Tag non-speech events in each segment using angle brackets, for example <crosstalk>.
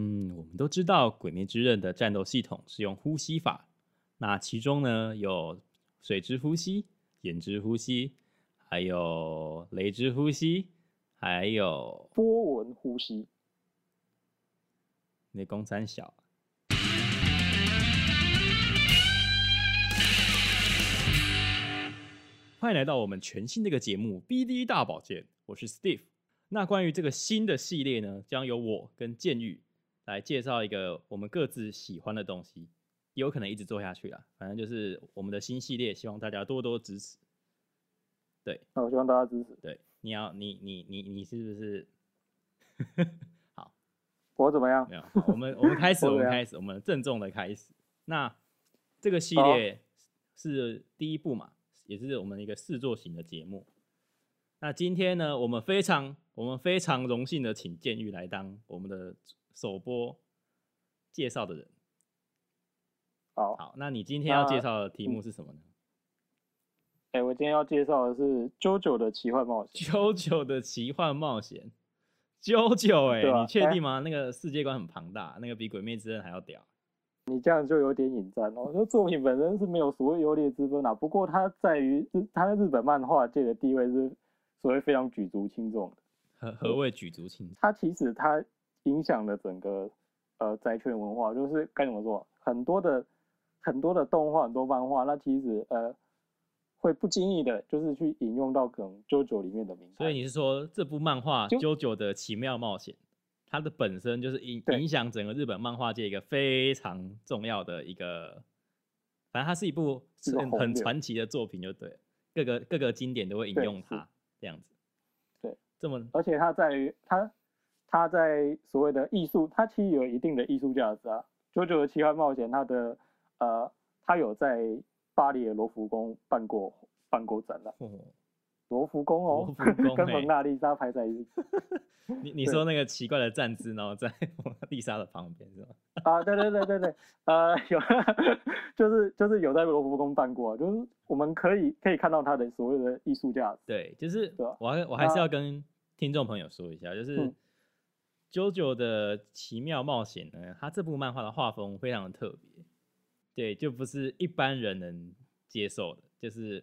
嗯，我们都知道《鬼灭之刃》的战斗系统是用呼吸法，那其中呢有水之呼吸、岩之呼吸，还有雷之呼吸，还有波纹呼吸。那公三小。欢迎来到我们全新的一个节目《BD 大保健》，我是 Steve。那关于这个新的系列呢，将由我跟建宇来介绍一个我们各自喜欢的东西，也有可能一直做下去啦。反正就是我们的新系列，希望大家多多支持。对，那我希望大家支持。对，你要你你你你是不是？<laughs> 好，我怎么样？没有，我们我们开始，<laughs> 我们开始，我们郑重的开始。那这个系列是第一部嘛，也是我们一个试作型的节目。那今天呢，我们非常我们非常荣幸的请建玉来当我们的首播介绍的人。好，好，那你今天要介绍的题目是什么呢？哎、我今天要介绍的是《JoJo 的奇幻冒险》。九九的奇幻冒险。九九，哎，你确哎定吗？那个世界观很庞大，那个比《鬼灭之刃》还要屌。你这样就有点引战哦。那作品本身是没有所谓优劣之分啊，不过它在于日，它在日本漫画界的地位是所谓非常举足轻重的。何何谓举足轻重？它其实它影响了整个呃宅圈文化，就是该怎么说，很多的很多的动画、很多漫画，那其实呃会不经意的，就是去引用到可能 JoJo 里面的名字。所以你是说这部漫画《JoJo 的奇妙冒险》，它的本身就是影影响整个日本漫画界一个非常重要的一个，反正它是一部很很传奇的作品，就对，各个各个经典都会引用它，这样子。对，这么而且它在于它它在所谓的艺术，它其实有一定的艺术价值啊。JoJo 的奇幻冒险，它的呃，它有在巴黎的罗浮宫办过办过展览。哦，罗浮宫哦，跟欸蒙娜丽莎排在一起 <laughs> 你你对说那个奇怪的站姿，然后在 <laughs> 蒙娜丽莎的旁边是吗？啊！对对对对对，呃，有，<laughs> 就是就是有在罗浮宫办过啊，就是我们可以可以看到它的所谓的艺术价值。对，就是我还我还是要跟听众朋友说一下，就是嗯 JoJo 的奇妙冒险呢，它这部漫画的画风非常的特别，对，就不是一般人能接受的，就是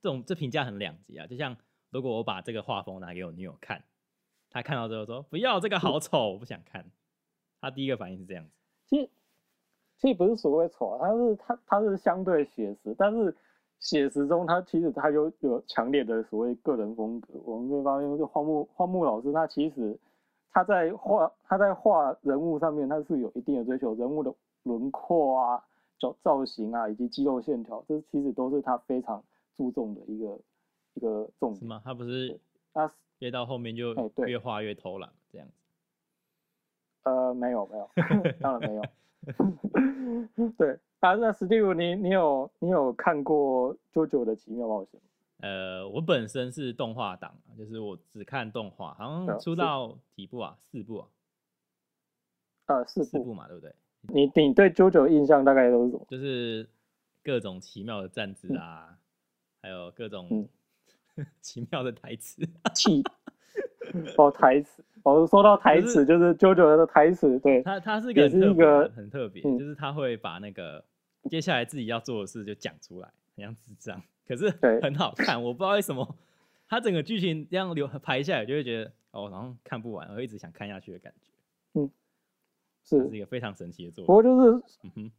这种这评价很两极啊。就像如果我把这个画风拿给我女友看，她看到之后说不要这个好丑，我不想看，她第一个反应是这样子。其实其实不是所谓丑啊，它是它它是相对写实，但是写实中它其实它有有强烈的所谓个人风格。我们可以发现，就荒木荒木老师他其实他在画他在画人物上面，他是有一定的追求，人物的轮廓啊、造造型啊，以及肌肉线条，这其实都是他非常注重的一个一个重点。是吗？他不是他越到后面就越画越偷懒这样子。呃，没有没有，<laughs> 当然没有。<laughs> 对啊，那史蒂夫你你有你有看过《JoJo 的奇妙冒险》吗？呃，我本身是动画党啊，就是我只看动画，好像出到几部啊？四部啊，呃，四部。四部嘛，对不对？你你对 JoJo 的印象大概都是什么？就是各种奇妙的站姿啊，还有各种嗯 <laughs> 奇妙的台词。气哦，台词。哦，说到台词，就是 JoJo 的台词，对，他他是也很特别是一个很特别，嗯就是他会把那个接下来自己要做的事就讲出来，很像智障，可是很好看。我不知道为什么，它整个剧情这样流排下来，就会觉得哦，好像看不完，我会一直想看下去的感觉。嗯是是。一个非常神奇的作品。不过就是，嗯哼，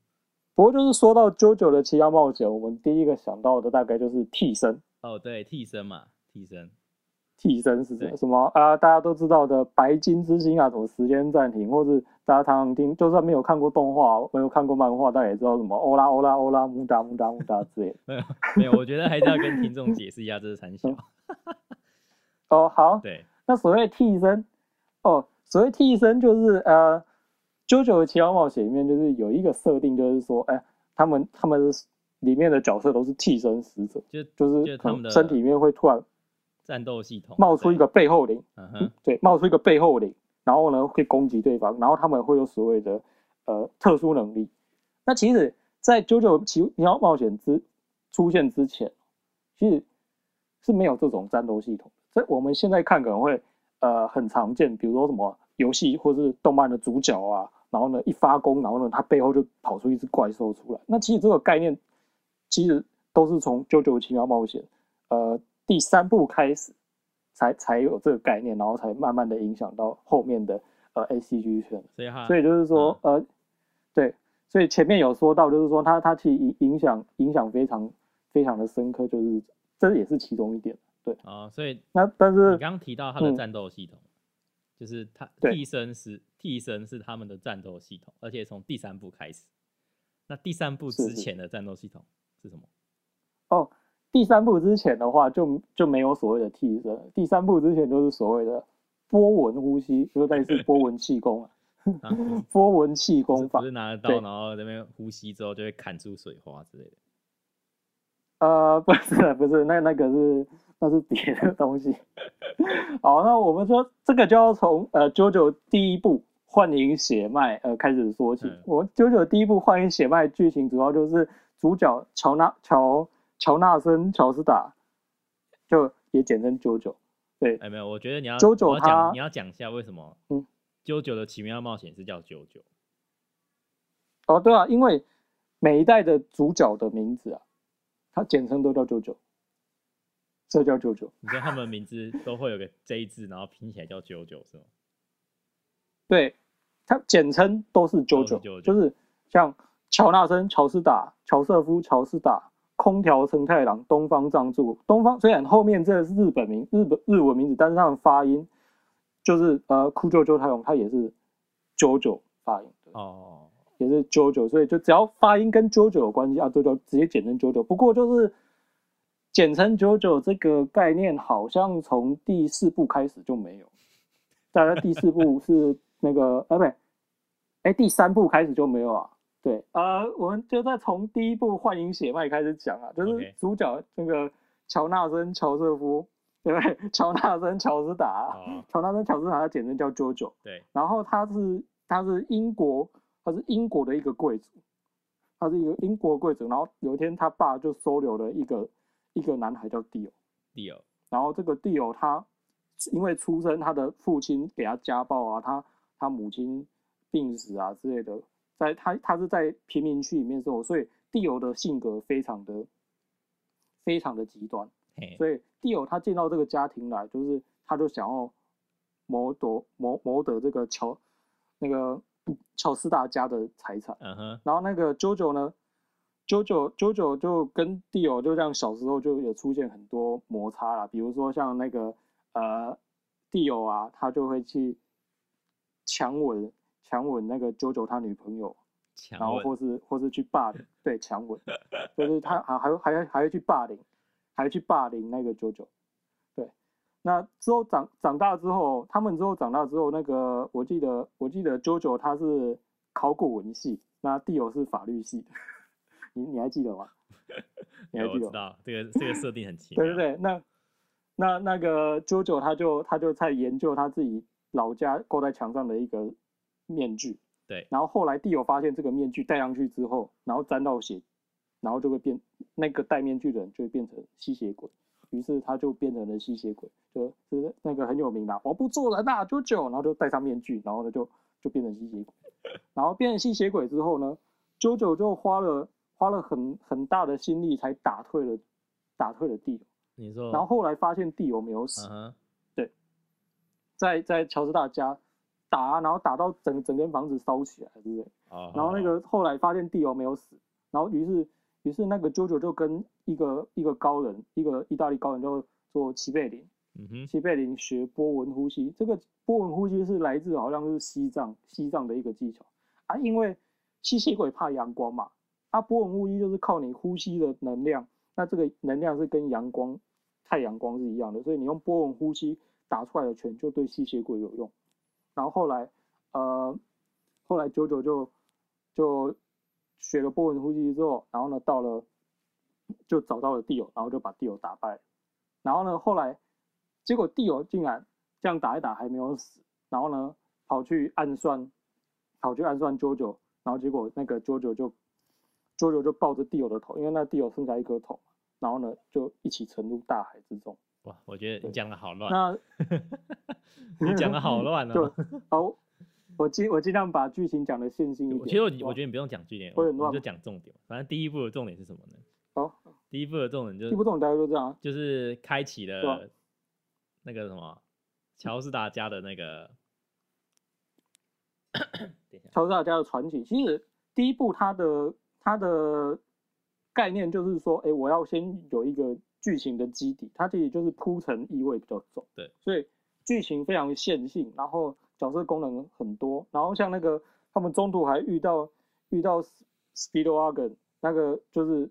不过就是说到 JoJo 的奇妙冒险，我们第一个想到的大概就是替身。哦，对，替身嘛，替身。替身是什么？什么啊？大家都知道的白金之星啊，什么时间暂停，或是大家常常听，就算没有看过动画，没有看过漫画，大家也知道什么欧拉欧拉欧拉木达木达木达之类的。没 <laughs> 有没有，我觉得还是要跟听众解释一下这是三小。哦，好，对，那所谓替身，哦，所谓替身就是呃，《JoJo 的奇妙冒险》里面就是有一个设定，就是说，哎，他们他们是里面的角色都是替身使者，就就是就是他们的身体里面会突然战斗系统冒出一个背后灵，嗯哼，对，冒出一个背后灵，然后呢会攻击对方，然后他们会有所谓的呃特殊能力。那其实，在《JoJo 奇妙冒险》之出现之前，其实是没有这种战斗系统。在我们现在看可能会呃很常见，比如说什么游戏或是动漫的主角啊，然后呢一发功，然后呢他背后就跑出一只怪兽出来。那其实这个概念其实都是从《九九奇妙冒险》呃第三部开始才才有这个概念，然后才慢慢的影响到后面的呃 A C G 圈。所以他所以就是说，呃，对，所以前面有说到，就是说它它其实影影响影响非常非常的深刻，就是这也是其中一点。对，啊，所以那但是你刚刚提到它的嗯战斗系统，就是它替身是替身是他们的战斗系统，而且从第三部开始。那第三部是是之前的战斗系统是什么？哦，第三部之前的话就就没有所谓的替身，第三部之前就是所谓的波纹呼吸，就是类似波纹气功啊，<laughs> 啊，<laughs> 波纹气功法不是。拿着刀，然后这边呼吸之后就会砍出水花之类的。呃，<laughs> 不是不是，那那个是那是别的东西。好，那我们说这个就要从呃九九第一部幻影血脉呃开始说起。嗯我九九第一部幻影血脉剧情主要就是主角乔纳乔乔纳森乔斯达，就也简称九九。对，哎，没有，我觉得你要九九我要讲他你要讲一下为什么嗯九九的奇妙冒险是叫九九。哦对啊，因为每一代的主角的名字啊，它简称都叫九九，这叫九九。你说他们名字都会有个 J 字，然后拼起来叫九九是吗？对，它简称都是九九，都是99就是像乔纳森、乔斯达、乔瑟夫、乔斯达、空调成太郎、东方藏助。东方虽然后面这个是日本名、日本日文名字，但是他们发音就是呃酷九九太郎，他也是九九发音的，哦，也是九九，所以就只要发音跟九九有关系啊，都叫直接简称九九。不过就是简称九九这个概念，好像从第四部开始就没有，大概第四部是那个，呃，不对，哎，第三部开始就没有啊。对，呃，我们就再从第一部《幻影血脉》开始讲啊，就是主角那个乔纳森·乔瑟夫，对不对？<laughs> 乔纳森·乔斯达，哦，乔纳森·乔斯达，他简称叫 JoJo。对，然后他是他是英国，他是英国的一个贵族，他是一个英国贵族。然后有一天，他爸就收留了一个一个男孩叫 Dio，第二，然后这个 Dio 他因为出生他的父亲给他家暴啊，他他母亲病死啊之类的，在他他是在贫民区里面生活，所以 Dio 的性格非常的非常的极端。嘿，所以帝友他进到这个家庭来，就是他就想要谋夺谋谋得这个乔那个乔斯达家的财产。嗯哼，然后那个 JoJo 呢，JoJo JoJo 就跟帝友就这样小时候就有出现很多摩擦啦，比如说像那个呃帝友啊，他就会去强吻强吻那个 JoJo 他女朋友，然后或是或是去霸凌，对，强吻，<laughs> 就是他还还会还会还会去霸凌，还会去霸凌那个九九，对。那之后长长大之后，他们之后长大之后，那个我记得我记得九九他是考古文系，那地友是法律系的，你你还记得吗？你还记得吗？<laughs> 知道这个这个设定很奇妙，对对对，那那那个九九他就他就在研究他自己老家挂在墙上的一个面具，对。然后后来地友发现这个面具戴上去之后，然后沾到血，然后就会变那个戴面具的人就会变成吸血鬼，于是他就变成了吸血鬼，就就是那个很有名的我不做人呐、九九，然后就戴上面具，然后呢就就变成吸血鬼，然后变成吸血鬼之后呢，九九就花了花了很很大的心力才打退了打退了地。友。你说，然后后来发现地友没有死，嗯哼，在在乔治大家打啊，然后打到整整间房子烧起来，对不对？啊，然后那个后来发现地友没有死，然后于是于是那个 JoJo 就跟一个一个高人，一个意大利高人叫做齐贝林，嗯哼，齐贝林学波纹呼吸，这个波纹呼吸是来自好像是西藏西藏的一个技巧啊，因为吸血鬼怕阳光嘛，啊波纹呼吸就是靠你呼吸的能量，那这个能量是跟阳光太阳光是一样的，所以你用波纹呼吸打出来的拳就对吸血鬼有用。然后后来呃后来九九就就学了波纹呼吸之后，然后呢到了就找到了地友，然后就把地友打败。然后呢，后来结果地友竟然这样打一打还没有死，然后呢跑去暗算，跑去暗算 JoJo，然后结果那个 JoJo 就 JoJo 就抱着地友的头，因为那地友剩下一颗头，然后呢就一起沉入大海之中。哇，我觉得你讲的好乱，那你讲的好乱就哦。好，我尽我尽量把剧情讲的线性一点。其实我我觉得你不用讲剧点，会很乱就讲重点。反正第一部的重点是什么呢？好，第一部的重点就是第一部重点大概就这样啊。就是开启了那个什么乔斯达家的那个，乔治大家的传奇，其实第一部它的它的概念就是说，哎，我要先有一个剧情的基底，它其实就是铺陈意味比较重，对，所以剧情非常线性，然后角色功能很多，然后像那个他们中途还遇到遇到 Speedwagon 那个就是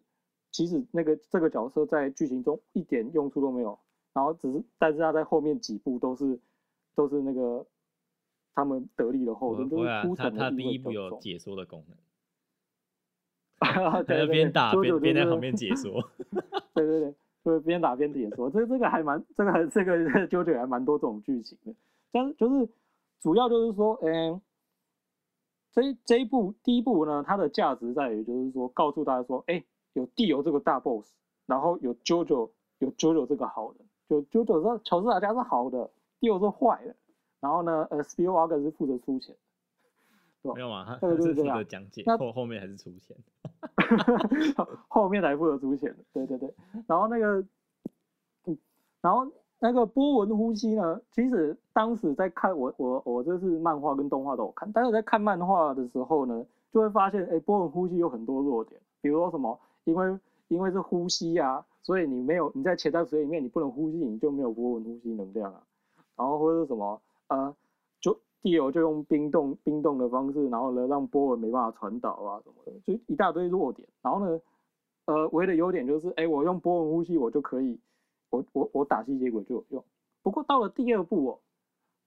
其实那个这个角色在剧情中一点用处都没有，然后只是但是他在后面几部都是都是那个他们得力的后盾，就是铺，他陈的意他第一步味比较重。有解说的功能，<laughs> 在边打边边在旁边解说，<laughs> 对对对，就边打边解说，这这个还蛮这个还这个九九还蛮多这种剧情的，但是就是主要就是说，嗯、这这一部第一部呢，它的价值在于就是说告诉大家说，哎、有地游这个大 boss，然后有 JoJo，有 JoJo 这个好人，就 JoJo 说乔治亚家是好的，地游是坏的，然后呢，呃 s p i e w a g e r 是负责出钱。没有嘛？他就是这样责讲解，那后后面还是出钱。<laughs> 后面才负责出钱的，对对对。然后那个，嗯，然后那个波纹呼吸呢，其实当时在看我我我这是漫画跟动画都有看，但是在看漫画的时候呢，就会发现，哎，波纹呼吸有很多弱点，比如说什么，因为因为是呼吸啊，所以你没有你在潜在水里面你不能呼吸，你就没有波纹呼吸能量啊。然后或者是什么，呃，就地友就用冰冻冰冻的方式，然后呢让波纹没办法传导啊什么的，就一大堆弱点。然后呢，呃，唯一的优点就是，哎，我用波纹呼吸，我就可以，我我我打吸血鬼就有用。不过到了第二步哦，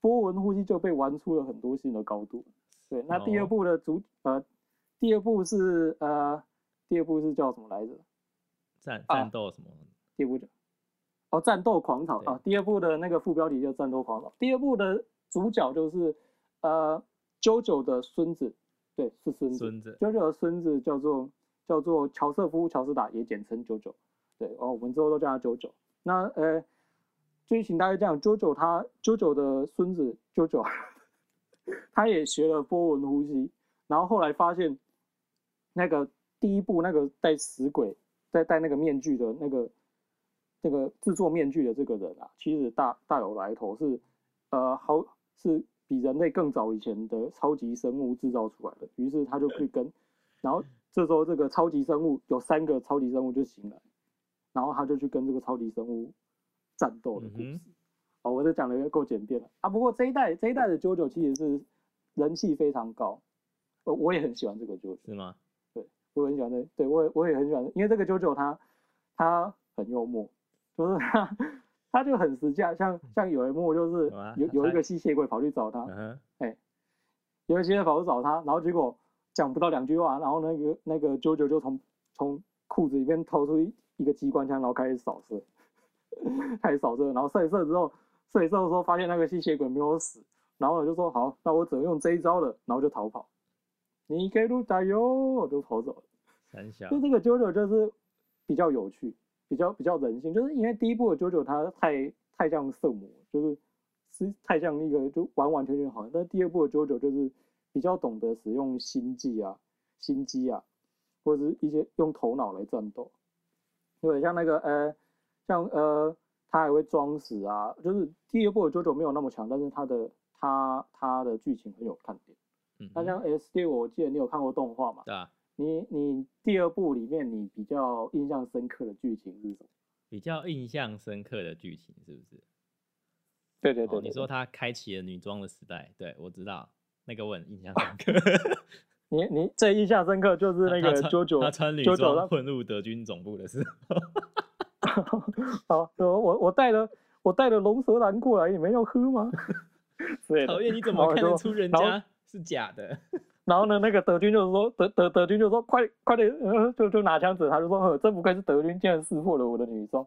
波纹呼吸就被玩出了很多新的高度。对，那第二哦部的主、呃，第二步是呃，第二步是叫什么来着？战啊战斗什么？第二部叫哦，战斗狂潮对啊。第二部的那个副标题叫战斗狂潮。第二部的主角就是呃，JoJo 的孙子，对，是孙子。孙子 JoJo 的孙子叫做叫做乔瑟夫·乔斯达，也简称 JoJo。对，哦，我们之后都叫他 JoJo。那呃，剧情大概这样，JoJo 他 JoJo 的孙子 JoJo，<laughs> 他也学了波纹呼吸，然后后来发现那个第一部那个戴死鬼在戴那个面具的那个那个制作面具的这个人啊，其实大大有来头，是呃好是比人类更早以前的超级生物制造出来的。于是他就去跟，然后这时候这个超级生物有三个超级生物就醒来，然后他就去跟这个超级生物战斗的故事。嗯哦，我这讲的够简便了啊。不过这一代这一代的 JoJo 其实是人气非常高，呃，我也很喜欢这个 JoJo。是吗？<laughs> 对我很喜欢的，对我也我也很喜欢，因为这个九九他他很幽默，就是他他就很实价，像像有一幕就是有有一个吸血鬼跑去找他，嗯哼，有一个吸血鬼跑去找他，然后结果讲不到两句话，然后那个那个九九就从从裤子里面掏出一一个机关枪，然后开始扫射，<laughs> 开始扫射，然后射一射之后，射一射的时候发现那个吸血鬼没有死，然后我就说好，那我只能用这一招了，然后就逃跑，你给路打哟，我就跑走了。三小。就这个九九就是比较有趣，比较比较人性，就是因为第一部的九九它太太像色魔，就是是太像一个就完完全全好，但第二部的九九就是比较懂得使用心计啊、心机啊，或者是一些用头脑来战斗。对，像那个呃，像呃，他还会装死啊，就是第二部的九九没有那么强，但是他的他他的剧情很有看点。嗯，那像 S D，我记得你有看过动画嘛？对啊，你你第二部里面你比较印象深刻的剧情是什么？比较印象深刻的剧情是不是？对对哦，你说他开启了女装的时代，对我知道那个我很印象深刻。<laughs> 你你最印象深刻就是那个他穿 JoJo 他穿女装混入德军总部的时候，<laughs> 好，我我我带了我带了龙舌兰过来，你们要喝吗？<laughs> 讨厌你怎么看得出人家是假的？然后呢，那个德军就是说德德德军就说快快点，呃，就就拿枪指他，就说，呃，真不愧是德军，竟然识破了我的女装。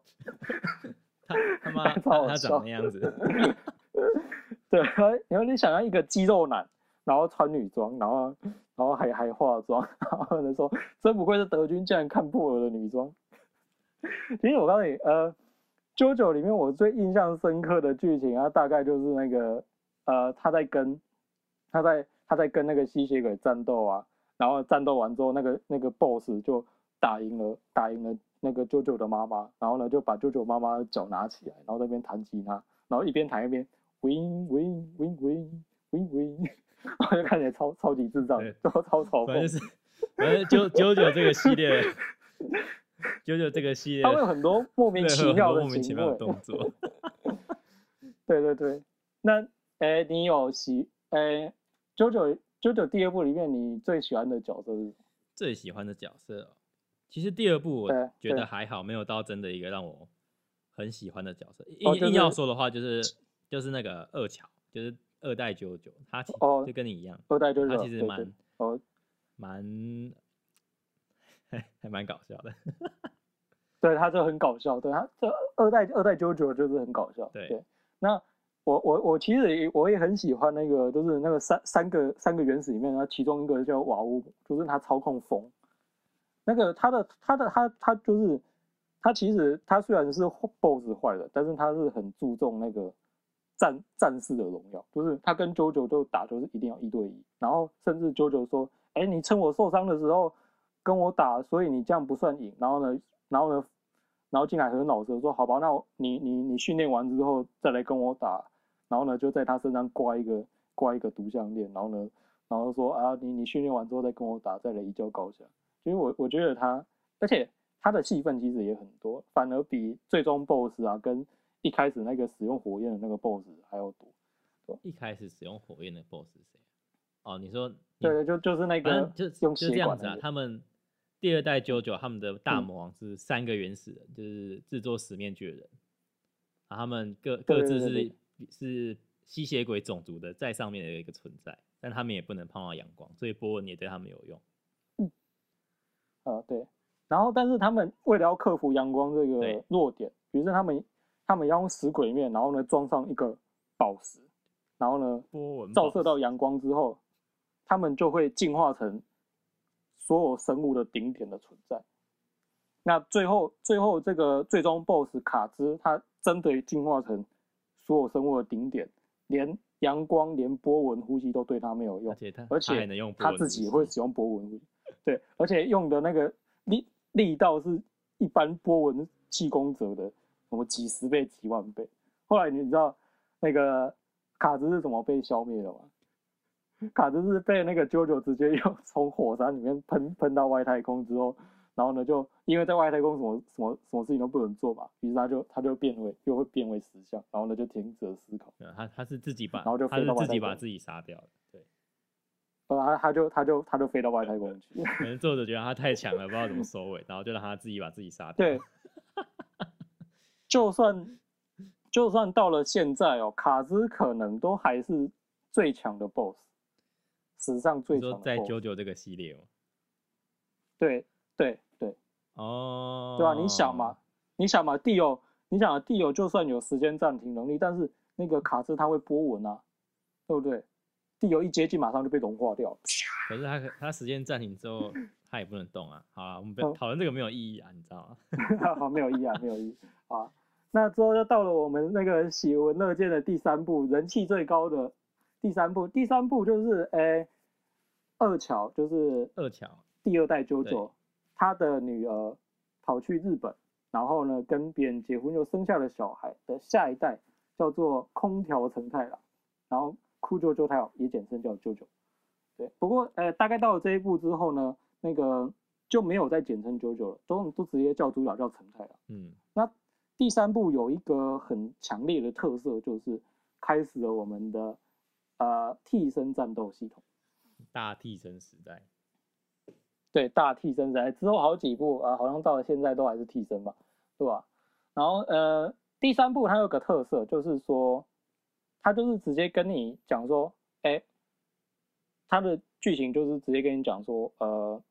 <laughs> 他他妈 <laughs> 超好他他笑长那样子，<laughs> 对，然后你想要一个肌肉男，然后穿女装，然后然后还还化妆，然后呢说真不愧是德军，竟然看破了我的女装。其实我告诉你，呃，，Jojo 里面我最印象深刻的剧情啊，大概就是那个呃，他在跟他在他在跟那个吸血鬼战斗啊，然后战斗完之后，那个那个 boss 就打赢了，打赢了那个舅舅的妈妈，然后呢就把舅舅妈妈的脚拿起来，然后在那边弹吉他，然后一边弹一边 win win win win win win，<laughs> 然后就看起来超超级智障，超超超嘲讽。<laughs> 反正就是反正九九九这个系列，九九这个系列，他会有很多莫名其妙的多莫名其。妙的动作。<laughs> 对对对，那哎，你有喜哎九九九九九第二部里面你最喜欢的角色是？最喜欢的角色、哦，其实第二部我觉得还好，没有到真的一个让我很喜欢的角色。硬、哦就是硬要说的话，就是就是那个二乔，就是二代九九，他其哦就跟你一样，二代九九他其实蛮哦，蛮还还蛮搞笑的。<laughs> 对，他就很搞笑，对他这二代二代九九就是很搞笑。对那我我我其实也我也很喜欢那个，就是那个三三个三个原始里面，那其中一个叫瓦乌，就是他操控风。那个他的他的他他就是他其实他虽然是 BOSS 坏的，但是他是很注重那个战战士的荣耀，就是他跟九九都打，就是一定要一对一，然后甚至 JoJo 说：“哎，你趁我受伤的时候跟我打，所以你这样不算赢。”然后呢，然后呢，然后进来很老实说：“好吧，那你你你训练完之后再来跟我打。”然后呢，就在他身上挂一个挂一个毒项链，然后呢，然后说：“啊，你你训练完之后再跟我打，再来一较高下。”其实我我觉得他，而且他的戏份其实也很多，反而比最终 BOSS 啊跟一开始那个使用火焰的那个 BOSS 还要多。一开始使用火焰的 BOSS 是谁？哦，你说你对对，就就是那个就用就这样子啊。他们第二代九九他们的大嗯魔王是三个原始人，就是制作死面具的人，啊，他们各各自是是吸血鬼种族的在上面的一个存在，但他们也不能碰到阳光，所以波纹也对他们有用。呃，对。然后，但是他们为了要克服阳光这个弱点，于是他们他们要用死鬼面，然后呢装上一个宝石，然后呢波纹照射到阳光之后，他们就会进化成所有生物的顶点的存在。那最后，最后这个最终 BOSS 卡兹，他真的进化成所有生物的顶点，连阳光、连波纹呼吸都对它没有用而。且它能用自己也会使用波纹呼吸，对，而且用的那个力力道是一般波纹气功者的什么几十倍、几万倍。后来你知道那个卡兹是怎么被消灭的吗？卡兹是被那个啾啾直接用从火山里面喷喷到外太空之后，然后呢就因为在外太空什么什么什么事情都不能做嘛，于是他就他就变为又会变为石像，然后呢就停止了思考。他他是自己把然后就他飞到自己把自己杀掉了，对。<laughs> 呃，他他就他就他就飞到外太空去。可能作者觉得他太强了，不知道怎么收尾，然后就让他自己把自己杀掉。对，<laughs> 就算就算到了现在哦，卡兹可能都还是最强的 BOSS，史上最强的在 BOSS。九九这个系列吗？对对对哦，对吧、你想嘛，，你想嘛，地友，你想啊，地友就算有时间暂停能力，但是那个卡兹他会波纹啊，对不对？地友一接近马上就被融化掉，<laughs> 可是他可他时间暂停之后，他也不能动啊。好啊，我们不要嗯讨论这个没有意义啊，你知道吗？<laughs> 好，没有意义啊，没有意义啊。那之后就到了我们那个喜闻乐见的第三部，人气最高的第三部。第三部就是诶、二乔，就是二乔，第二代九对九，他的女儿跑去日本，然后呢跟别人结婚，又生下了小孩的下一代叫做空调成太郎，然后酷舅舅太郎也简称叫舅舅。对，不过呃大概到了这一步之后呢，那个就没有再简称舅舅了，都都直接叫主角叫成太郎。嗯，那第三部有一个很强烈的特色，就是开始了我们的呃替身战斗系统。大替身时代，对，大替身在之后好几部啊、呃好像到了现在都还是替身吧，对吧？然后呃，第三部它有个特色，就是说，它就是直接跟你讲说，哎，它的剧情就是直接跟你讲说，呃，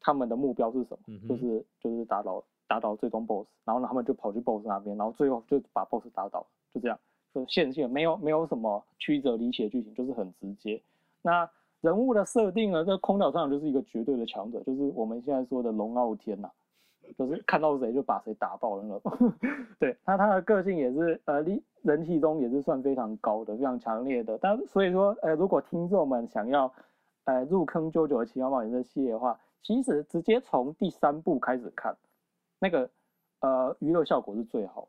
他们的目标是什么，嗯就是就是打倒打倒最终 BOSS，然后呢他们就跑去 BOSS 那边，然后最后就把 BOSS 打倒，就这样，就线性，没有没有什么曲折离奇的剧情，就是很直接。那人物的设定呢，这个空岛上就是一个绝对的强者，就是我们现在说的龙傲天呐、就是看到谁就把谁打爆的那种。<laughs> 对，那他的个性也是呃，人人气中也是算非常高的，非常强烈的。但所以说，呃，如果听众们想要呃入坑《九九的奇妙冒险》这系列的话，其实直接从第三部开始看，那个呃娱乐效果是最好。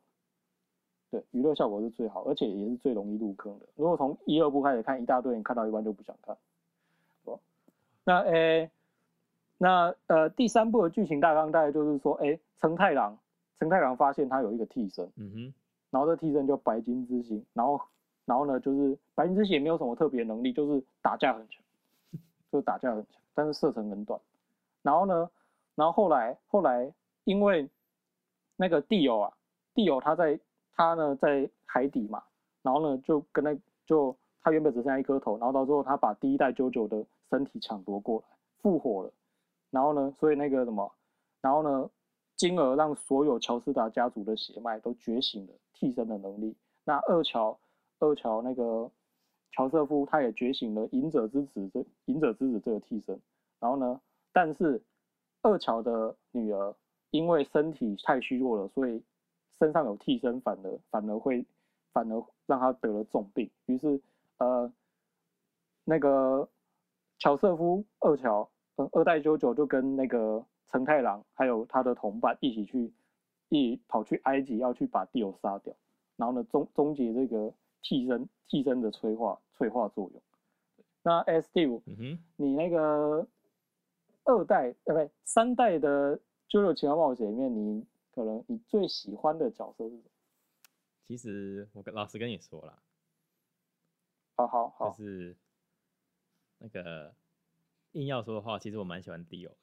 对，娱乐效果是最好，而且也是最容易入坑的。如果从一二部开始看，一大堆人看到一半就不想看。那诶，那呃，第三部的剧情大纲大概就是说，诶，成太郎，成太郎发现他有一个替身，嗯哼，然后这替身叫白金之星，然后然后呢，就是白金之星也没有什么特别能力，就是打架很强，就打架很强，但是射程很短。然后呢，然后后来后来因为那个地友啊，地友他在他呢在海底嘛，然后呢就跟那就他原本只剩下一颗头，然后到最后他把第一代九九的。身体抢夺过来，复活了，然后呢？所以那个什么，然后呢？金而让所有乔斯达家族的血脉都觉醒了替身的能力。那二乔，二乔那个乔瑟夫他也觉醒了隐者之子这隐者之子这个替身。然后呢？但是二乔的女儿因为身体太虚弱了，所以身上有替身反而反而会反而让他得了重病。于是呃，那个。乔瑟夫二乔，呃，二代九九就跟那个成太郎还有他的同伴一起去，一跑去埃及要去把地友杀掉，然后呢终终结这个替身替身的催化催化作用。那 Steve，你那个二代呃不对三代的《九九奇妙冒险》里面，你可能你最喜欢的角色是什么？其实我跟老师跟你说了，好好好，就是。那个硬要说的话，其实我蛮喜欢 Dio 的。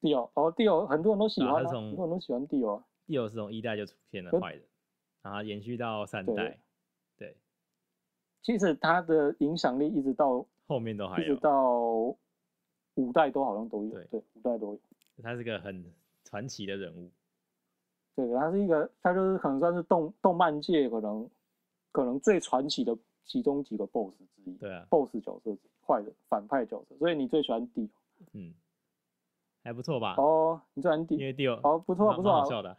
Dio 哦，Dio 很多人都喜欢，很多人都喜欢 Dio。Dio 是从一代就出现了坏的，然后延续到三代。对。其实他的影响力一直到后面都还有，一直到五代都好像都有。对对，五代都有。他是个很传奇的人物。对，他是一个，他就是可能算是动动漫界可能可能最传奇的。其中几个 BOSS 之一，对啊，BOSS 角色，坏的反派角色，所以你最喜欢 D，嗯，还不错吧？哦，你最喜欢 D，因为 D 哦，不错不错，好笑的。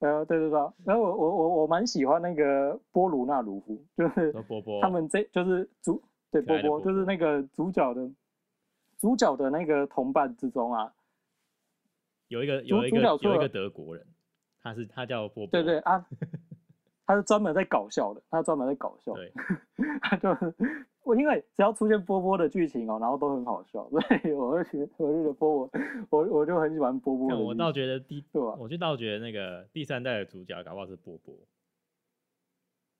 呃，对对对，然后我我我我蛮喜欢那个波鲁纳鲁夫，就是波波，他们这就是主对波波，就是那个主角的主角的那个同伴之中啊，有一个有一个有一个德国人，他是他叫波波，对对啊。<laughs> 他是专门在搞笑的，他专门在搞笑。对，<laughs> 他就是我，因为只要出现波波的剧情哦，然后都很好笑，所以我会觉得我觉得波波，我我就很喜欢波波。我倒觉得第对吧？我就倒觉得那个第三代的主角搞不好是波波。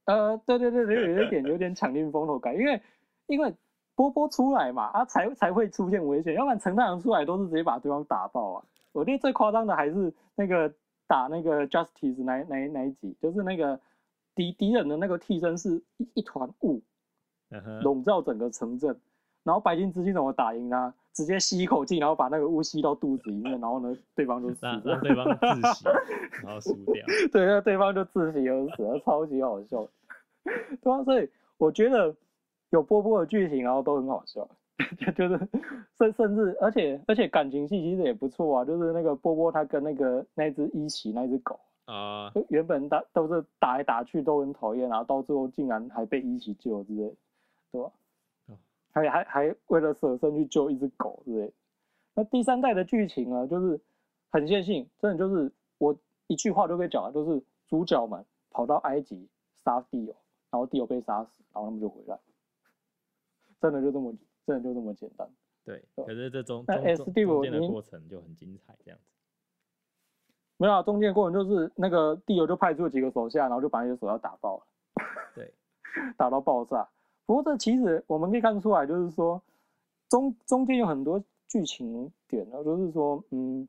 呃，对对对对，有一点有点抢尽风头感，因为因为波波出来嘛，啊才才会出现危险，要不然陈太阳出来都是直接把对方打爆啊。我觉得最夸张的还是那个打那个 Justice 那那那一集，就是那个。敌敌人的那个替身是一一团雾，笼罩整个城镇。然后白金之星怎么打赢呢？直接吸一口气，然后把那个雾吸到肚子里面，然后呢，对方就死了。让对方窒息，然后输掉。<laughs> 对，那对方就窒息而死，超级好笑。对啊，所以我觉得有波波的剧情，然后都很好笑。<laughs> 就是甚甚至，而且而且感情戏其实也不错啊。就是那个波波他跟那个那只一起那只狗。啊，原本打都是打来打去都很讨厌，然后到最后竟然还被一起救之类，对吧？还还还为了舍身去救一只狗之类。那第三代的剧情呢，就是很线性，真的就是我一句话就可以讲了，就是主角们跑到埃及杀地友，然后地友被杀死，然后他们就回来，真的就这么真的就这么简单。对，可是这中那 S D 中间的过程就很精彩，这样子。没有啊，中间过程就是那个地友就派出了几个手下，然后就把那些手下打爆了，对，<laughs> 打到爆炸。不过这其实我们可以看出来，就是说中中间有很多剧情点呢，就是说，嗯，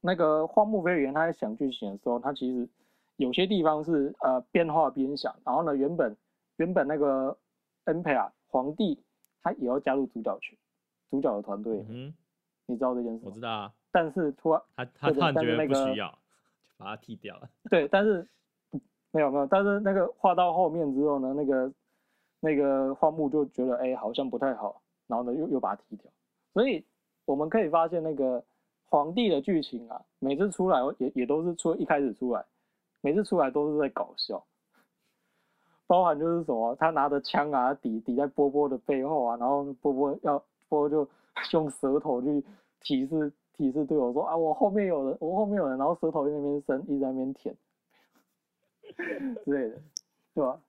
那个荒木飞原他在想剧情的时候，他其实有些地方是呃边画边想，然后呢，原本原本那个恩佩尔皇帝他也要加入主角群，主角的团队，嗯，你知道这件事？我知道啊。但是突然，他他突然觉得不需要，就把他剃掉了。<laughs> 对，但是没有没有，但是那个画到后面之后呢，那个那个画木就觉得哎好像不太好，然后呢又又把它剃掉。所以我们可以发现，那个皇帝的剧情啊，每次出来也也都是出一开始出来，每次出来都是在搞笑，包含就是什么，他拿着枪啊抵抵在波波的背后啊，然后波波要波波就 <laughs> 用舌头去提示提示对我说啊我后面有人，我后面有人，然后舌头在那边伸，一直在那边舔之类的，对吧？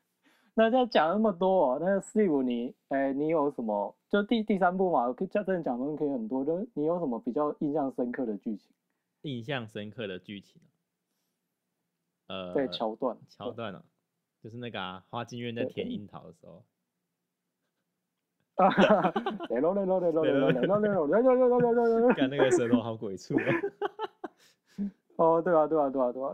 <laughs> 那在讲那么多哦，那 Steve 你，哎，你有什么？就第第三部嘛，可以真的讲东西可以很多，就是你有什么比较印象深刻的剧情？印象深刻的剧情，呃，对，桥段，桥段啊，就是那个啊，花京院在舔樱桃的时候。啊哈哈，来喽来喽来喽来喽来喽来喽来喽来喽来喽来喽，看那个舌头好鬼畜啊！哦，对啊对啊对啊对啊，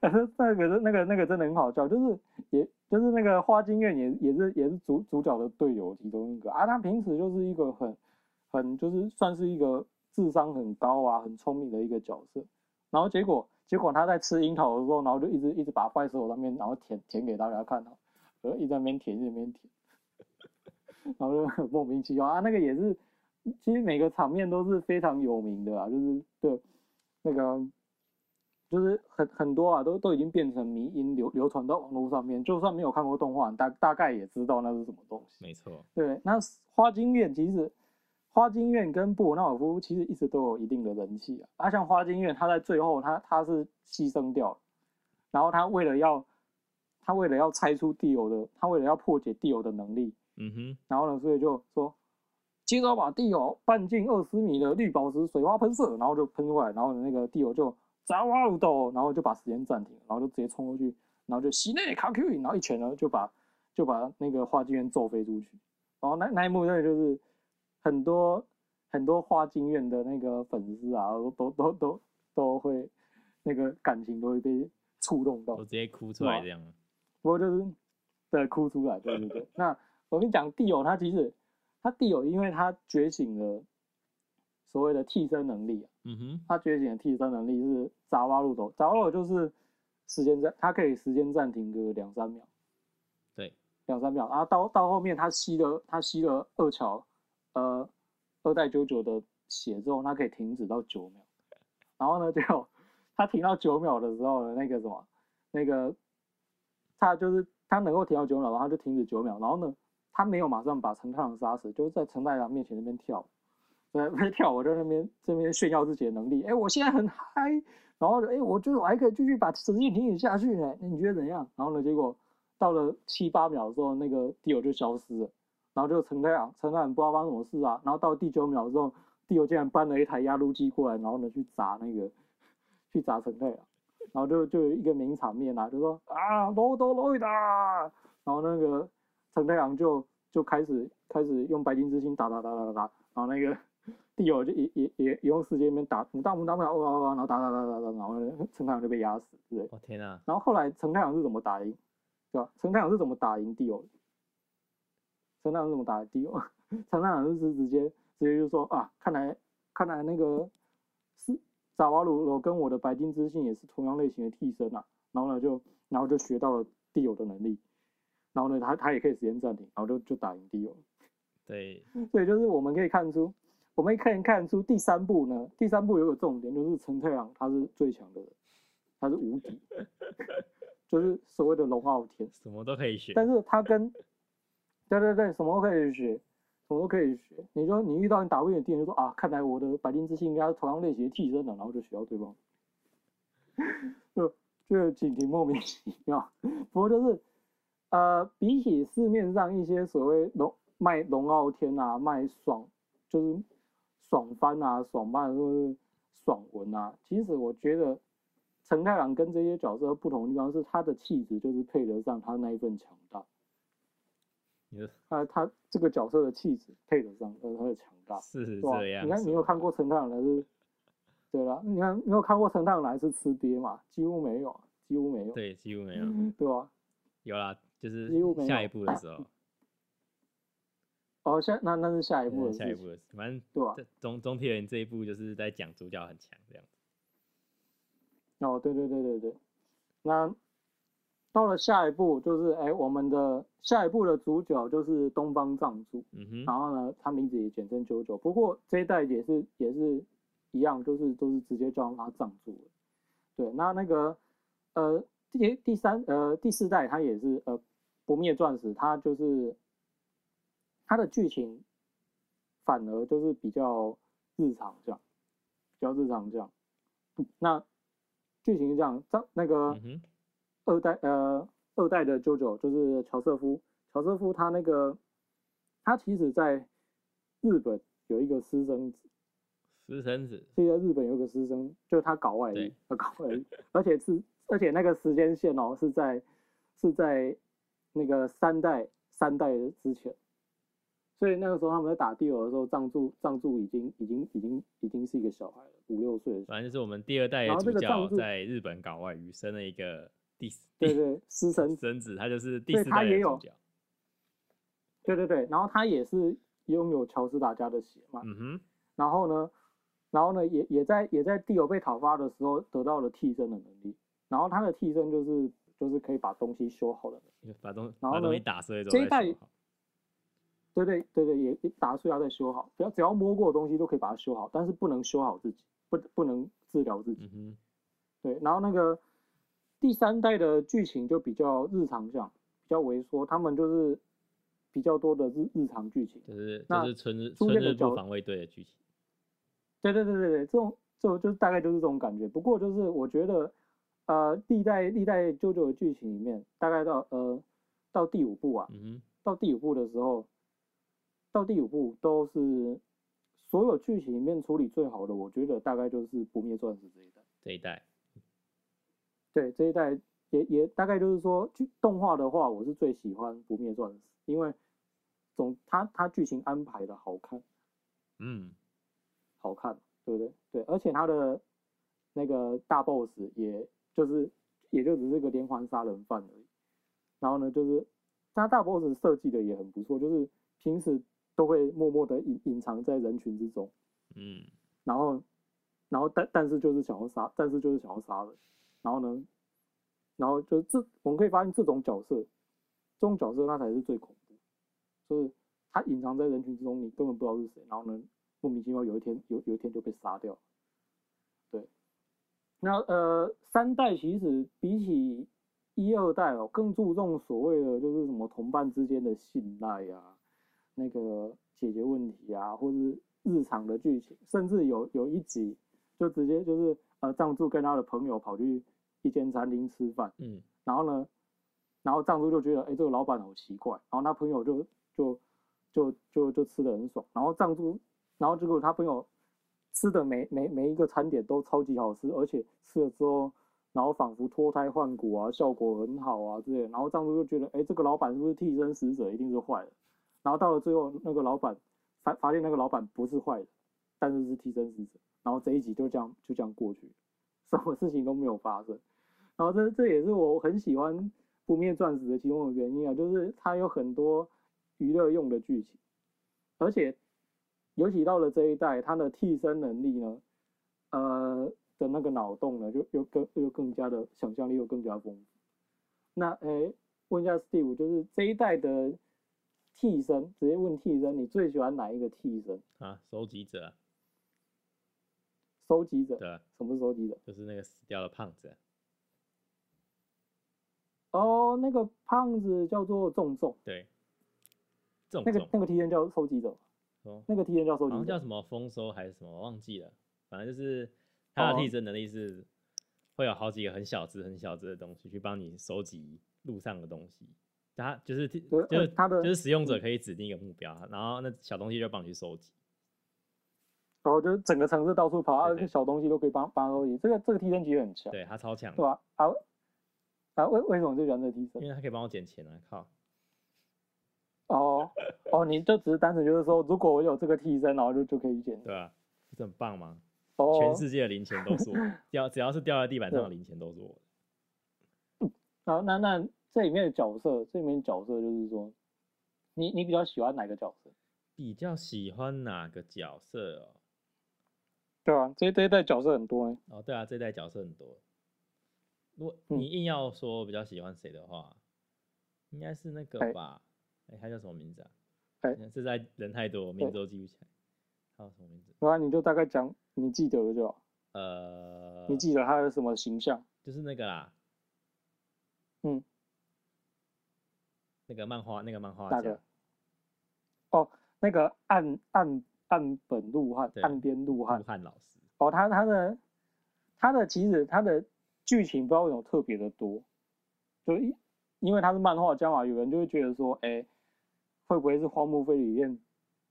但是那个那个那个真的很好笑，就是也。就是那个花京院也也是也是主主角的队友其中一个啊，他平时就是一个很很就是算是一个智商很高啊很聪明的一个角色，然后结果结果他在吃樱桃的时候，然后就一直一直把坏手上面然后舔舔给大家看，然后一直在那边舔一直在那边舔，然后就 <laughs> 很莫名其妙啊，那个也是其实每个场面都是非常有名的啊，就是对那个。就是很很多啊，都都已经变成迷音流流传到网络上面，就算没有看过动画，大大概也知道那是什么东西。没错，对。那花京院其实，花京院跟布鲁纳尔夫其实一直都有一定的人气啊。啊，像花京院，他在最后他他是牺牲掉了，然后他为了要他为了要拆出地友的，他为了要破解地友的能力，嗯哼，然后呢，所以就说，接着把地友半径二十米的绿宝石水花喷射，然后就喷出来，然后那个地友就。扎哇鲁斗，然后就把时间暂停，然后就直接冲过去，然后就西内卡 Q，然后一拳呢就把就把那个花京院揍飞出去。然后那那一幕真的就是很多很多花京院的那个粉丝啊，都都都都都会那个感情都会被触动到，我直接哭出来这样。不过就是对哭出来，对对对。那我跟你讲，地友他其实他地友，因为他觉醒了。所谓的替身能力啊，嗯哼，他觉醒的替身能力是扎瓦路斗，扎瓦路就是时间暂，他可以时间暂停个两三秒，对，两三秒，然后到到后面他吸了他吸了二桥，呃，二代九九的血之后，他可以停止到九秒，然后呢，就他停到九秒的时候呢，那个什么，那个他就是他能够停到九秒，然后就停止九秒，然后呢，他没有马上把陈太郎杀死，就是在陈太郎面前那边跳。在在 <laughs> 跳，我在那边这边炫耀自己的能力。哎，我现在很嗨，然后哎，我就我还可以继续把时间停止下去呢。那你觉得怎样？然后呢，结果到了七八秒的时候，那个地友就消失了。然后就陈太阳，陈太阳不知道发生什么事啊。然后到第九秒的时候，地友竟然搬了一台压路机过来，然后呢去砸那个，去砸陈太阳。然后就就有一个名场面啊，就说啊，罗多罗伊达。然后那个陈太阳就就开始开始用白金之星打打打打打打，然后那个。<laughs> 地友就也也也也用时间里面打，打打打打，哇哇哇，然后打打打打打，然后陈太阳就被压死，对？我天啊！然后后来陈太阳是怎么打赢，对吧？陈太阳是怎么打赢地友？陈太阳是怎么打赢地友？<laughs> 陈太阳是直接直接就说啊，看来看来那个是扎瓦鲁罗跟我的白金之星也是同样类型的替身啊。然后呢就然后就学到了地友的能力，然后呢他他也可以时间暂停，然后就就打赢地友。对，所以就是我们可以看出。我们可以看出第三部呢，第三部有个重点，就是陈太郎他是最强的人，他是无敌，<laughs> 就是所谓的龙傲天，什么都可以学。但是他跟，对对对，什么都可以学，什么都可以学。你说你遇到你打不赢的敌人，就说啊，看来我的百金之心应该是同样类型的替身的，然后就学到对方，<laughs> 就就挺挺莫名其妙。不过就是，呃，比起市面上一些所谓龙卖龙傲天啊，卖爽，就是。爽翻啊，爽漫或是爽文啊，其实我觉得陈太郎跟这些角色不同的地方是他的气质就是配得上他那一份强大。他他这个角色的气质配得上他的强大，是这样。你看你有看过陈太郎还是？对了，你看你有看过陈太郎还是吃瘪嘛？几乎没有，几乎没有。对，几乎没有。对吧？有啦，就是下一步的时候。<laughs> 哦，下那那是下一步的下一步的事，反正对吧？总总体而言，这一部就是在讲主角很强这样子。哦，对对对对对，那到了下一步就是哎，我们的下一步的主角就是东方藏柱，嗯哼，然后呢，他名字也简称九九。不过这一代也是也是一样，就是都是直接叫他藏柱了。对，那那个呃第第三呃第四代它也是呃不灭钻石，它就是它的剧情反而就是比较日常这样，比较日常这样。那剧情是这样，张那个。嗯，二代呃，二代的舅舅就是乔瑟夫，乔瑟夫他那个，他其实在日本有一个私生子，私生子，现在日本有一个私生，就是他搞外遇，他搞外遇，而且是而且那个时间线哦是在是在那个三代三代之前，所以那个时候他们在打地偶的时候，藏柱藏柱已经已经已经已经是一个小孩了，五六岁反正就是我们第二代主角在日本搞外遇，生了一个第四对对，私生子。生子，他就是第四代主角。对对对，然后他也是拥有乔斯达家的血嘛，嗯哼，然后呢，然后呢，也也在也在地友被讨伐的时候得到了替身的能力，然后他的替身就是就是可以把东西修好的把东然后东西打碎之后这一代。对对对对，也也打碎它再修好，只要只要摸过的东西都可以把它修好，但是不能修好自己，不不能治疗自己。嗯，对，然后那个第三代的剧情就比较日常向，比较微缩，他们就是比较多的日日常剧情。就是那就是春日出春日现的角部防卫队的剧情。对对对对对，这种这种就是大概就是这种感觉。不过就是我觉得，呃，历代历代舅舅的剧情里面，大概到呃到第五部啊，嗯到第五部的时候，到第五部都是所有剧情里面处理最好的，我觉得大概就是不灭钻石这一代。这一代，对这一代也也大概就是说，剧动画的话，我是最喜欢不灭钻石，因为总它它剧情安排的好看。嗯，好看，对不对？对，而且他的那个大 boss 也就是也就只是个连环杀人犯而已。然后呢，就是他大 boss 设计的也很不错，就是平时都会默默的隐隐藏在人群之中，嗯，然后然后但但是就是想要杀，但是就是想要杀人。然后呢，然后就这我们可以发现这种角色，这种角色那才是最恐怖，就是他隐藏在人群之中，你根本不知道是谁，然后呢，莫名其妙有一天有有一天就被杀掉。对，那呃三代其实比起一二代哦，更注重所谓的就是什么同伴之间的信赖啊，那个解决问题啊，或是日常的剧情，甚至有有一集就直接就是呃藏柱跟他的朋友跑去一间餐厅吃饭，嗯，然后呢，然后藏柱就觉得，哎，这个老板好奇怪，然后他朋友就就就就就吃的很爽，然后藏柱，然后结果他朋友吃的每每每一个餐点都超级好吃，而且吃了之后，然后仿佛脱胎换骨啊，效果很好啊之类的，然后藏柱就觉得，哎，这个老板是不是替身使者，一定是坏的，然后到了最后，那个老板发发现那个老板不是坏的，但是是替身使者，然后这一集就这样就这样过去，什么事情都没有发生。然后这这也是我很喜欢《不灭钻石》的其中的原因啊，就是它有很多娱乐用的剧情，而且尤其到了这一代，他的替身能力呢，呃的那个脑洞呢，就又更又更加的想象力又更加丰富。那诶，问一下 Steve，就是这一代的替身，直接问替身，你最喜欢哪一个替身？啊，收集者啊，收集者？对啊，什么是收集者？就是那个死掉的胖子啊，哦，那个胖子叫做重重，对，重那个那个替身叫收集者，哦，那个替身叫收集者好像叫。什么丰收还是什么，我忘记了，反正就是他的替哦身能力是会有好几个很小只、很小只的东西去帮你收集路上的东西。他就是替对就是呃他的就是使用者可以指定一个目标，然后那小东西就帮你去收集。然后就是整个城市到处跑，啊，对对小东西都可以帮帮他收集。这个这个替身其实很强，对他超强对，吧？啊啊，为为什么最喜欢这个替身因？为他可以帮我捡钱啊！靠，哦哦，你就只是单纯就是说，如果我有这个替身，然后就就可以捡。对啊？不是很棒吗？哦，全世界的零钱都是 <laughs> 掉，只要是掉在地板上的零钱都是我的。然后那那这里面的角色，这里面的角色就是说，你你比较喜欢哪个角色？比较喜欢哪个角色哦？对啊，这这一代角色很多哎。哦，对啊，这一代角色很多。如果嗯你硬要说比较喜欢谁的话，应该是那个哎吧？哎、他叫什么名字啊？哎这在人太多，名字都记不起来。他有什么名字？然后你就大概讲你记得的就好，呃，你记得他的什么形象？就是那个啦，嗯，那个漫画，那个漫画家哦，那个岸岸岸本鹿汉，岸边鹿陆汉。汉老师。哦，他他的他的其实他的剧情不知道为什么特别的多，就因因为他是漫画家嘛，有人就会觉得说，哎，会不会是荒木飞吕彦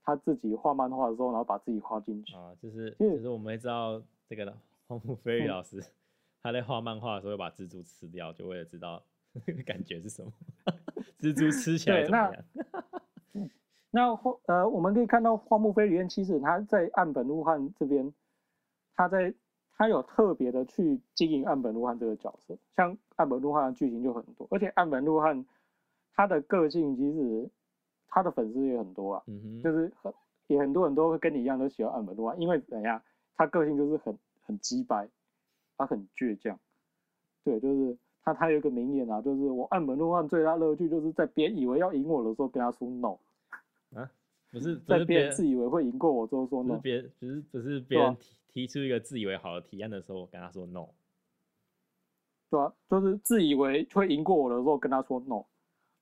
他自己画漫画的时候，然后把自己画进去？啊，就是就是我们会知道这个荒木飞吕嗯老师，他在画漫画的时候会把蜘蛛吃掉，就为了知道 <laughs> 感觉是什么，蜘蛛吃起来那怎么样？那呃，我们可以看到荒木飞吕彦其实他在岸本鹿汉这边，他在他有特别的去经营岸本鹿汉这个角色，像岸本鹿汉的剧情就很多，而且岸本鹿汉他的个性其实他的粉丝也很多啊，嗯，就是很也很多人都会跟你一样都喜欢岸本鹿汉，因为怎样，他个性就是很很鸡掰，他很倔强，对，就是他他有一个名言啊，就是我岸本鹿汉最大乐趣就是在别人以为要赢我的时候跟他说 no 啊。不是在别人自以为会赢过我之后说 no，别不是不是别人提提出一个自以为好的提案的时候，我跟他说 no。对啊，就是自以为会赢过我的时候跟他说 no，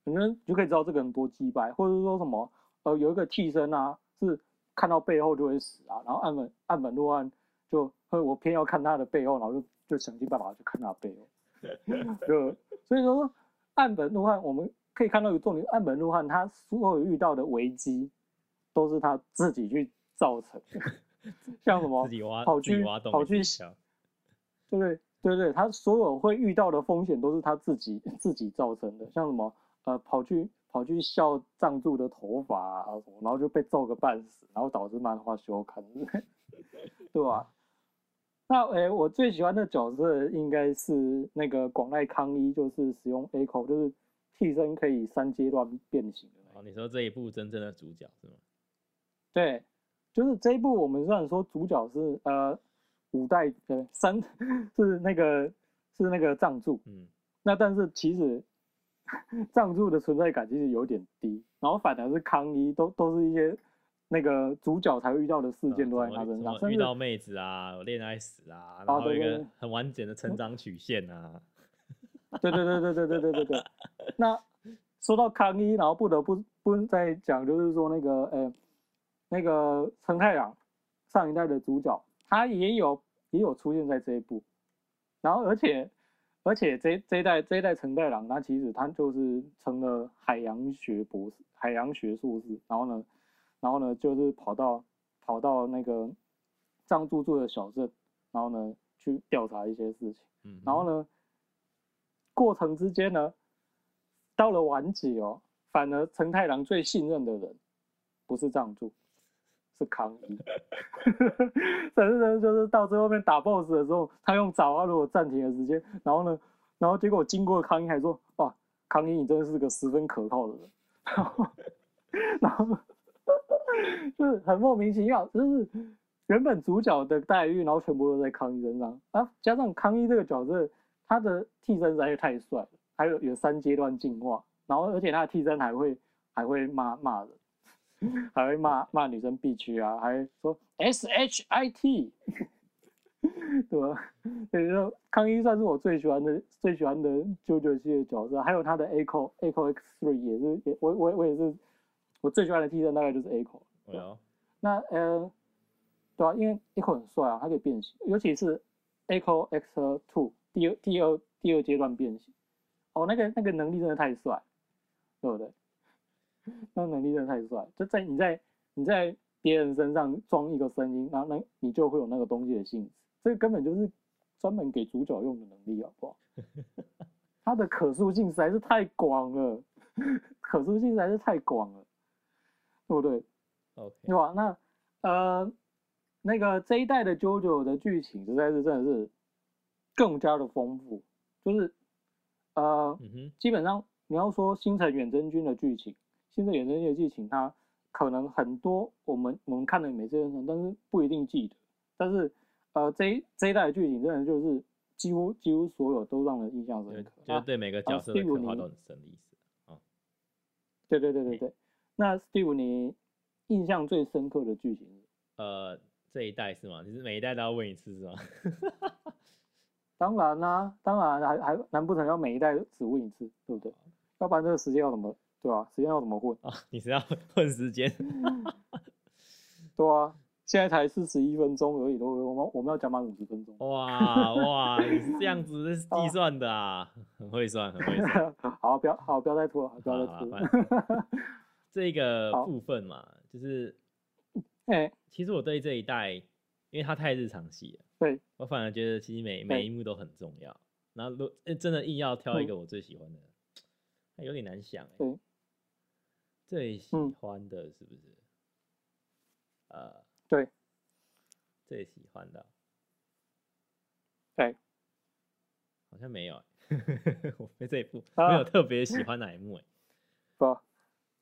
你们就可以知道这个人多鸡掰，或者是说什么呃有一个替身啊，是看到背后就会死啊，然后岸本岸本洛案就呃我偏要看他的背后，然后就就想尽办法去看他的背后，<laughs> 就所以说岸本洛汉我们可以看到一个重点，岸本洛汉他所有遇到的危机都是他自己去造成的，像什么自己挖跑去自己挖洞跑去给自己跳对对？对对，他所有会遇到的风险都是他自己自己造成的，像什么呃跑去跑去笑藏柱的头发啊什么，然后就被揍个半死，然后导致漫画休刊，<laughs> 对吧？那诶，我最喜欢的角色应该是那个广濑康一，就是使用 A 口，就是替身可以三阶段变形的哦，你说这一部真正的主角是吗？对，就是这一部我们虽然说主角是呃五代呃三 <laughs> 是那个是那个藏柱，嗯，那但是其实 <laughs> 藏柱的存在感其实有点低，然后反而是康一都都是一些那个主角才会遇到的事件都在他身上，遇到妹子啊，有恋爱史啊，然后一个很完整的成长曲线啊。对对对对对对对对对。那说到康一，然后不得不不再讲，就是说那个呃那个陈太郎上一代的主角，他也有也有出现在这一部，然后而且而且这这一代这一代陈太郎，他其实他就是成了海洋学博士、海洋学硕士，然后呢，然后呢就是跑到跑到那个藏住住的小镇，然后呢去调查一些事情。嗯，然后呢，过程之间呢，到了完结哦，反而成太郎最信任的人不是藏柱，是康一。<laughs> 甚至呢，就是到最后面打 BOSS 的时候，他用爪啊如果暂停的时间，然后呢，然后结果经过康一还说，哇，康一你真的是个十分可靠的人。<laughs> 然后，然后就是很莫名其妙，就是原本主角的待遇，然后全部都在康一身上啊，加上康一这个角色，他的替身实在是太帅了，还有有三阶段进化，然后而且他的替身还会还会骂骂人，还会骂骂女生 B 区啊，还说 S H I T，<laughs> 对吧？所以说康一算是我最喜欢的最喜欢的九九系的角色，还有他的 A 口 A 口 X Three 也是也我我我也是我最喜欢的替身大概就是 A 口。哦哟，那呃，对啊，因为 Echo 很帅啊，它可以变形，尤其是 Echo X Two 第二第二第二阶段变形，哦，那个那个能力真的太帅，对不对？那能力真的太帅，就在你在你在别人身上装一个声音，然后那你就会有那个东西的性质，这个根本就是专门给主角用的能力，好不好？它的可塑性实在是太广了，<laughs> 可塑性实在是太广了，对不对？OK，对吧？那呃，那个这一代的 JoJo 的剧情实在是真的是更加的丰富，就是呃，嗯，基本上你要说星辰远征军的剧情，星辰远征军的剧情，它可能很多我们我们看的每次人生，但是不一定记得。但是呃，这一这一代的剧情真的就是几乎几乎所有都让人印象深刻。就是那对每个啊角色的刻画都很深的意思。哦，对对对对对。那 Steve，你印象最深刻的剧情是？呃，这一代是吗？就是每一代都要问一次是吗？<laughs> 当然啦、当然还还难不成要每一代只问一次，对不对？要不然这个时间要怎么对啊、时间要怎么混？啊，<laughs> 你是要 <laughs> 混时间？<laughs> 对啊，现在才四十一分钟而已，对不对？我们我们要讲满五十分钟。哇哇，你是这样子计算的啊？很会算，很会算。好，不要好，不要再拖了，不要再拖了。这个部分嘛，就是哎、其实我对这一代，因为它太日常戏了，对，我反而觉得其实每每一幕都很重要。然后如呃真的硬要挑一个我最喜欢的，那有点难想哎、对最喜嗯欢的是不是？呃，对，最喜欢的，对，好像没有、欸，<laughs> 我对这一部啊没有特别喜欢哪一幕哎、不，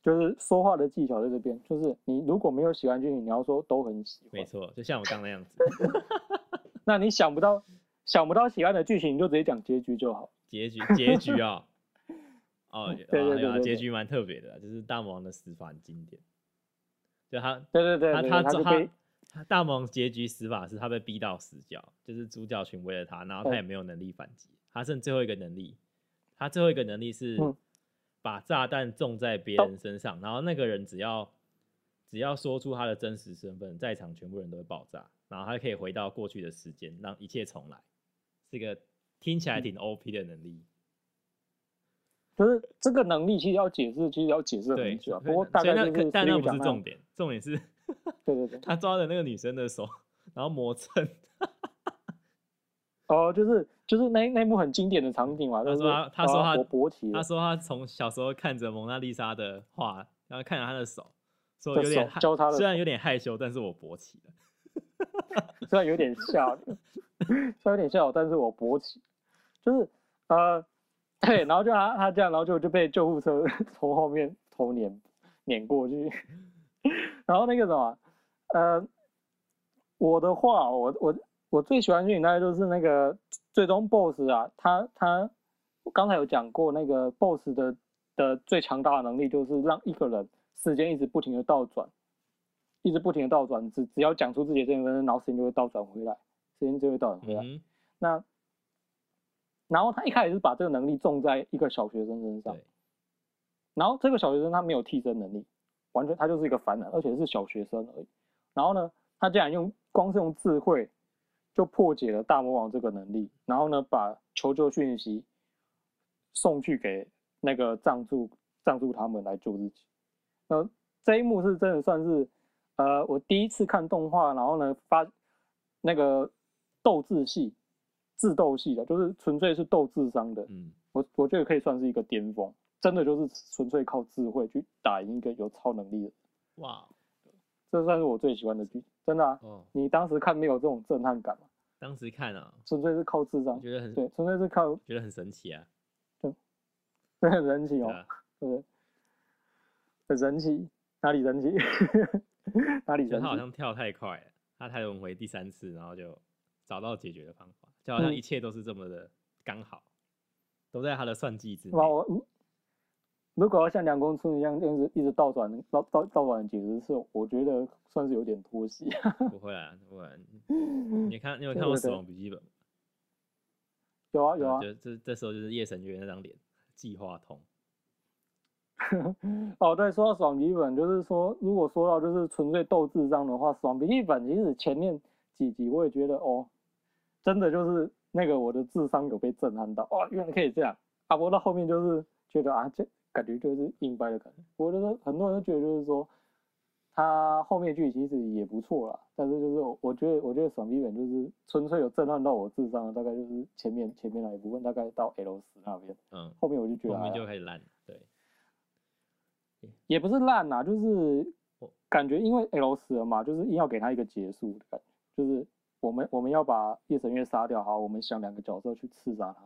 就是说话的技巧在这边，就是你如果没有喜欢剧情，你要说都很喜欢。没错，就像我刚那样子 <laughs> <laughs> 那你想不到想不到喜欢的剧情，你就直接讲结局就好。结局结局啊、哦，<laughs> 对对啊结局蛮特别的啊，就是大魔王的死法很经典，就他对对对对，他他他大魔王结局死法是他被逼到死角，就是主角群围了他，然后他也没有能力反击，他剩最后一个能力，他最后一个能力是嗯。把炸弹种在别人身上，然后那个人只要只要说出他的真实身份，在场全部人都会爆炸，然后他可以回到过去的时间，让一切重来，是个听起来挺 OP 的能力。就是这个能力，其实要解释，其实要解释对，很久啊。不过大概就是那可但那不是重点，重点是对对对，<laughs> 他抓着那个女生的手，然后磨蹭。哦，就是就是那那幕很经典的场景嘛，他说他他说他勃勃起他说他从小时候看着蒙娜丽莎的画，然后看着她的手，说有点害手交叉的虽然有点害羞，但是我勃起了。<laughs> 虽然有点笑，<laughs> 虽然有点笑，但是我勃起，就是呃，对，然后就他他这样，然后就就被救护车 <laughs> 从后面头碾碾过去，<laughs> 然后那个什么，呃，我的话，我我我最喜欢的剧情大概就是那个最终 BOSS 啊，他他我刚才有讲过，那个 BOSS 的的最强大的能力就是让一个人时间一直不停的倒转。一直不停的倒转，只只要讲出自己的身份，然后时间就会倒转回来，时间就会倒转回来。嗯那然后他一开始是把这个能力种在一个小学生身，上，然后这个小学生他没有替身能力，完全他就是一个凡人，而且是小学生而已。然后呢，他竟然用光是用智慧就破解了大魔王这个能力，然后呢把求救讯息送去给那个藏柱藏柱他们来救自己。那这一幕是真的算是，呃，我第一次看动画，然后呢发那个斗智戏、智斗系的，就是纯粹是斗智商的。嗯，我我觉得可以算是一个巅峰，真的就是纯粹靠智慧去打赢一个有超能力的，哇，这算是我最喜欢的剧，真的啊！哦，你当时看没有这种震撼感吗？当时看啊，纯粹是靠智商，觉得很对，纯粹是靠觉得很神奇啊，真的很神奇哦，对？很神奇，哪里神奇？<laughs> 哪里神奇？他好像跳太快了，他才轮回第三次，然后就找到解决的方法，就好像嗯一切都是这么的刚好，都在他的算计之内。哇，我如果要像梁公春一样，一直一直倒转倒倒倒转的解释是，我觉得算是有点拖戏。不会啊，不会啊。你看，你有 <laughs> 看过《死亡笔记本》吗？有啊有啊，就这这时候就是夜神月那张脸，计划通。<laughs> 哦，对，说到死亡笔记本，就是说，如果说到就是纯粹斗智商的话，爽笔记本其实前面几集我也觉得哦，真的就是那个我的智商有被震撼到，哇，原来可以这样啊！不过到后面就是觉得啊，这感觉就是硬掰的感觉。我觉得很多人都觉得就是说，他后面剧其实也不错啦，但是就是我我觉得我觉得爽笔记本就是纯粹有震撼到我智商的，大概就是前面前面那一部分，大概到 L 十那边，嗯，后面我就觉得后面就开始烂。对，也不是烂呐、就是感觉因为 L 死了嘛，就是硬要给他一个结束的感觉，就是我们我们要把夜神月杀掉，好，我们想两个角色去刺杀他，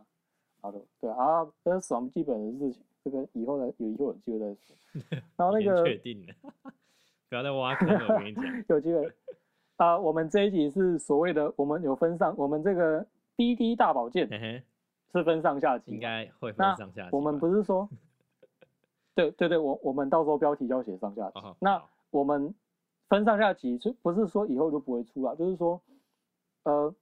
好的，对啊，这是死亡基本的事情，这个以后的有以后有机会再说。<laughs> 然后那个确定的，不要再挖坑了，我跟你讲。<laughs> 有机会啊、我们这一集是所谓的我们有分上，我们这个滴滴大保健嘿嘿，是分上下集嘛，应该会分上下集吧。我们不是说，<laughs> 对对对，我我们到时候标题就要写上下集。哦那我们分上下集，就不是说以后就不会出了，就是说，呃，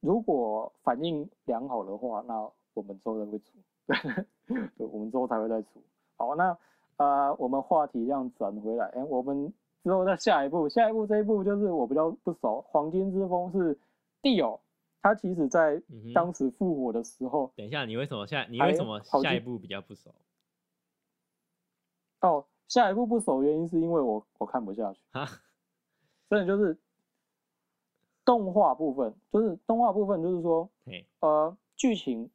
如果反应良好的话，那我们之后才会出，<laughs> 对，我们之后才会再出。好，那呃，我们话题这样转回来，哎，我们之后再下一步，下一步这一步就是我比较不熟，黄金之风是地友，他其实在当时复活的时候，等一下，你为什么下你为什么下一步比较不熟哦，下一步不熟，原因是因为我我看不下去，哈？真的就是动画部分，就是动画部分，就是说，嘿，呃，剧情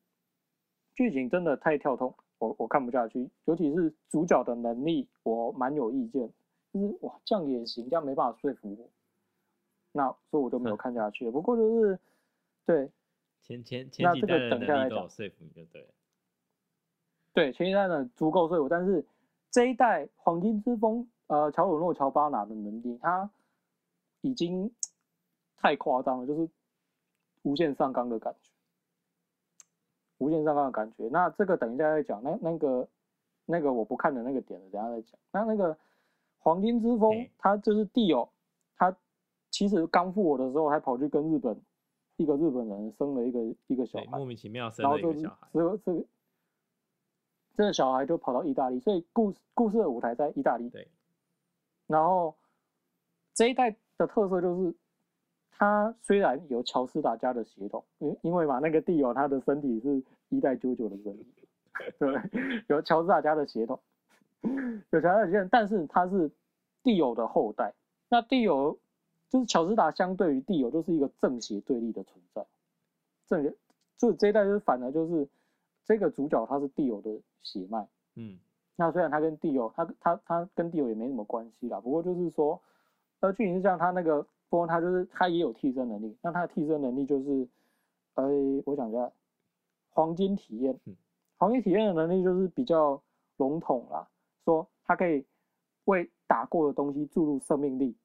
剧情真的太跳痛，我我看不下去，尤其是主角的能力，我蛮有意见，就是哇，这样也行，这样没办法说服我，那所以我就没有看下去。不过就是对前前前几代的能力都有说服你就对了。对，前一代呢足够说服，但是这一代黄金之风，呃，乔鲁诺·乔巴拿的能力，他已经太夸张了，就是无限上纲的感觉，无限上纲的感觉。那这个等一下再讲，那那个那个我不看的那个点了，等一下再讲。那那个黄金之风，他就是地友，他其实刚复活的时候还跑去跟日本一个日本人生了一个一个小，孩，莫名其妙生了一个小孩。这个这个这个小孩就跑到意大利，所以故事故事的舞台在意大利。对，然后这一代的特色就是，他虽然有乔斯达家的血统，因因为嘛那个地友他的身体是一代九九的身体，对 <laughs> 不对？有乔斯达家的血统，有乔斯达的血统，但是他是地友的后代。那地友就是乔斯达相对于地友就是一个正邪对立的存在，正邪就是这一代就是反而就是这个主角他是地友的血脉。嗯，那虽然他跟地友，他他他跟地友也没什么关系啦，不过就是说，呃，剧情是这样，他那个波他就是他也有替身能力，那他的替身能力就是，呃，我想一下，黄金体验嗯，黄金体验的能力就是比较笼统啦，说他可以为打过的东西注入生命力，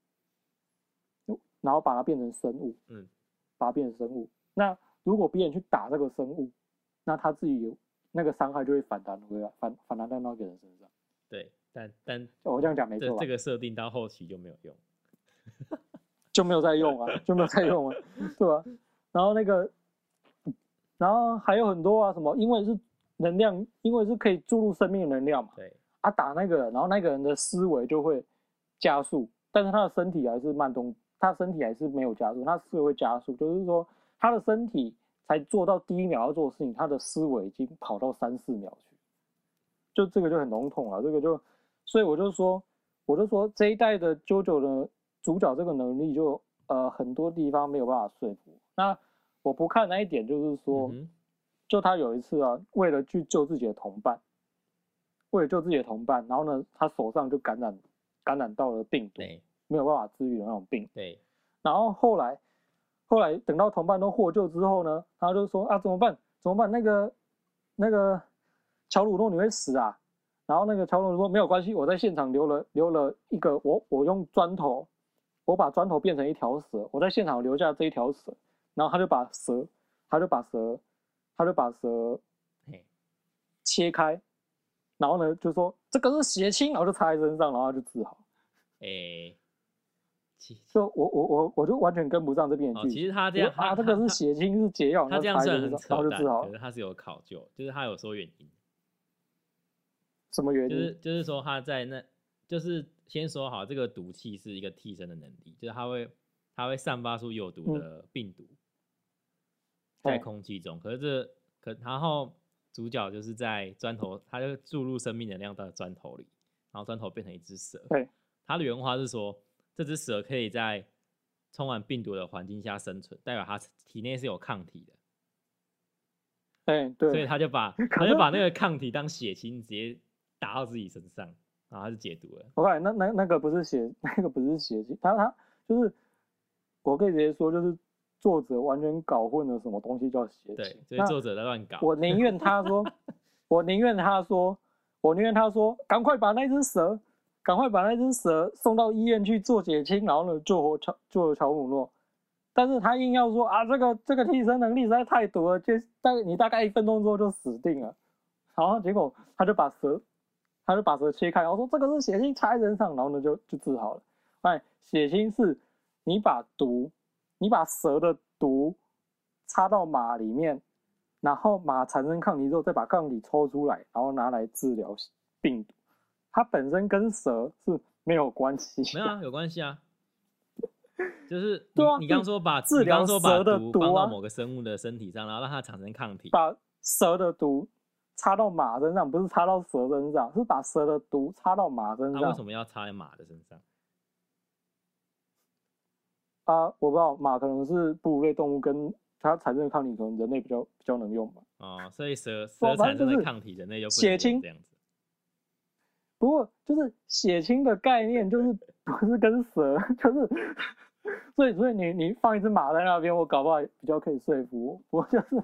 然后把它变成生物，嗯，把它变成生物。那如果别人去打这个生物，那他自己有那个伤害就会反弹回来，反反弹到那个人身上。对，但但我这样讲没错这？个设定到后期就没有用。<laughs> 就没有再用啊，就没有再用啊，对吧、然后那个，然后还有很多啊，什么，因为是能量，因为是可以注入生命的能量嘛，对，啊，打那个，然后那个人的思维就会加速，但是他的身体还是慢动，他身体还是没有加速，他思维会加速，就是说他的身体才做到第一秒要做的事情，他的思维已经跑到三四秒去，就这个就很笼统了，这个就，所以我就说，我就说这一代的 JoJo 的主角这个能力就呃很多地方没有办法说服。那我不看那一点就是说，嗯就他有一次啊，为了去救自己的同伴，为了救自己的同伴，然后呢，他手上就感染感染到了病毒，对没有办法治愈的那种病。对，然后后来，后来等到同伴都获救之后呢，他就说啊怎么办？怎么办？那个那个乔鲁诺你会死啊？然后那个乔鲁诺说没有关系，我在现场留了留了一个我我用砖头，我把砖头变成一条蛇，我在现场留下这一条蛇，然后他就把蛇，他就把蛇，他就把蛇嘿，切开，然后呢就说这个是血清，然后就插在身上，然后就治好。诶，其就我我我我就完全跟不上这边剧。其实他这样，我说啊，这个是他他血清是解药，他这样然后插虽然后扯淡就治好，了。可是他是有考究，就是他有说原因，什么原因？就是就是说他在那，就是先说好这个毒气是一个替身的能力，就是它会它会散发出有毒嗯的病毒在空气中，可是这可然后主角就是在砖头，他就注入生命能量到砖头里，然后砖头变成一只蛇。对，他的原话是说，这只蛇可以在充满病毒的环境下生存，代表它体内是有抗体的。哎，所以对，他就把 <laughs> 可他就把那个抗体当血清，直接打到自己身上，然后他就解毒了。我告诉你，那那那个不是写，<laughs> 那个不是血清，他他就是，我可以直接说，就是作者完全搞混了什么东西叫血对所以作者在乱搞。我宁愿他说，<laughs> 我宁愿他说，我宁愿他说，赶快把那只蛇，赶快把那只蛇送到医院去做血清，然后呢救活乔救了乔姆诺。但是他硬要说啊，这个这个替身能力实在太毒了，就大概你大概一分钟之后就死定了。然后结果他就把蛇，他就把蛇切开，然后说这个是血清插在身上，然后呢就就治好了。哎，血清是你把毒，你把蛇的毒插到马里面，然后马产生抗体之后，再把抗体抽出来，然后拿来治疗病毒。它本身跟蛇是没有关系，没有啊，有关系啊。<laughs> 就是对啊你你刚说把治疗蛇的毒啊毒放到某个生物的身体上，然后让它产生抗体。把蛇的毒插到马身上，不是插到蛇身上，是把蛇的毒插到马身上那为什么要插在马的身上？啊！我不知道马可能是哺乳类动物，跟它产生的抗体可能人类比较比较能用吧。哦，所以蛇不蛇产生的抗体，人类就血清这样子。不过就是血清的概念，就是 <laughs> 不是跟蛇，就是 <laughs> 所以所以你你放一只马在那边，我搞不好比较可以说服我。就是，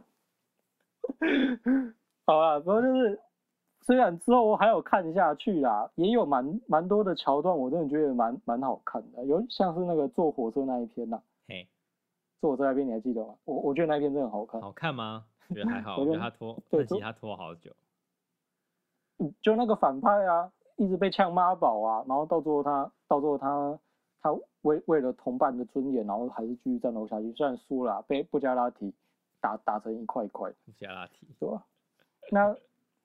好啦，不过就是虽然之后我还有看下去啦，也有蛮蛮多的桥段，我真的觉得蛮蛮好看的，有像是那个坐火车那一篇呐、嘿，坐火车那一篇你还记得吗？我我觉得那一篇真的很好看，好看吗？觉得还 <laughs> 好，我觉得他拖，对就那集他拖好久。嗯就那个反派啊，一直被呛妈宝啊，然后到最后他到最后他他为为了同伴的尊严，然后还是继续战斗下去，虽然输了啊、被布加拉提打打成一块一块，布加拉提，对吧？那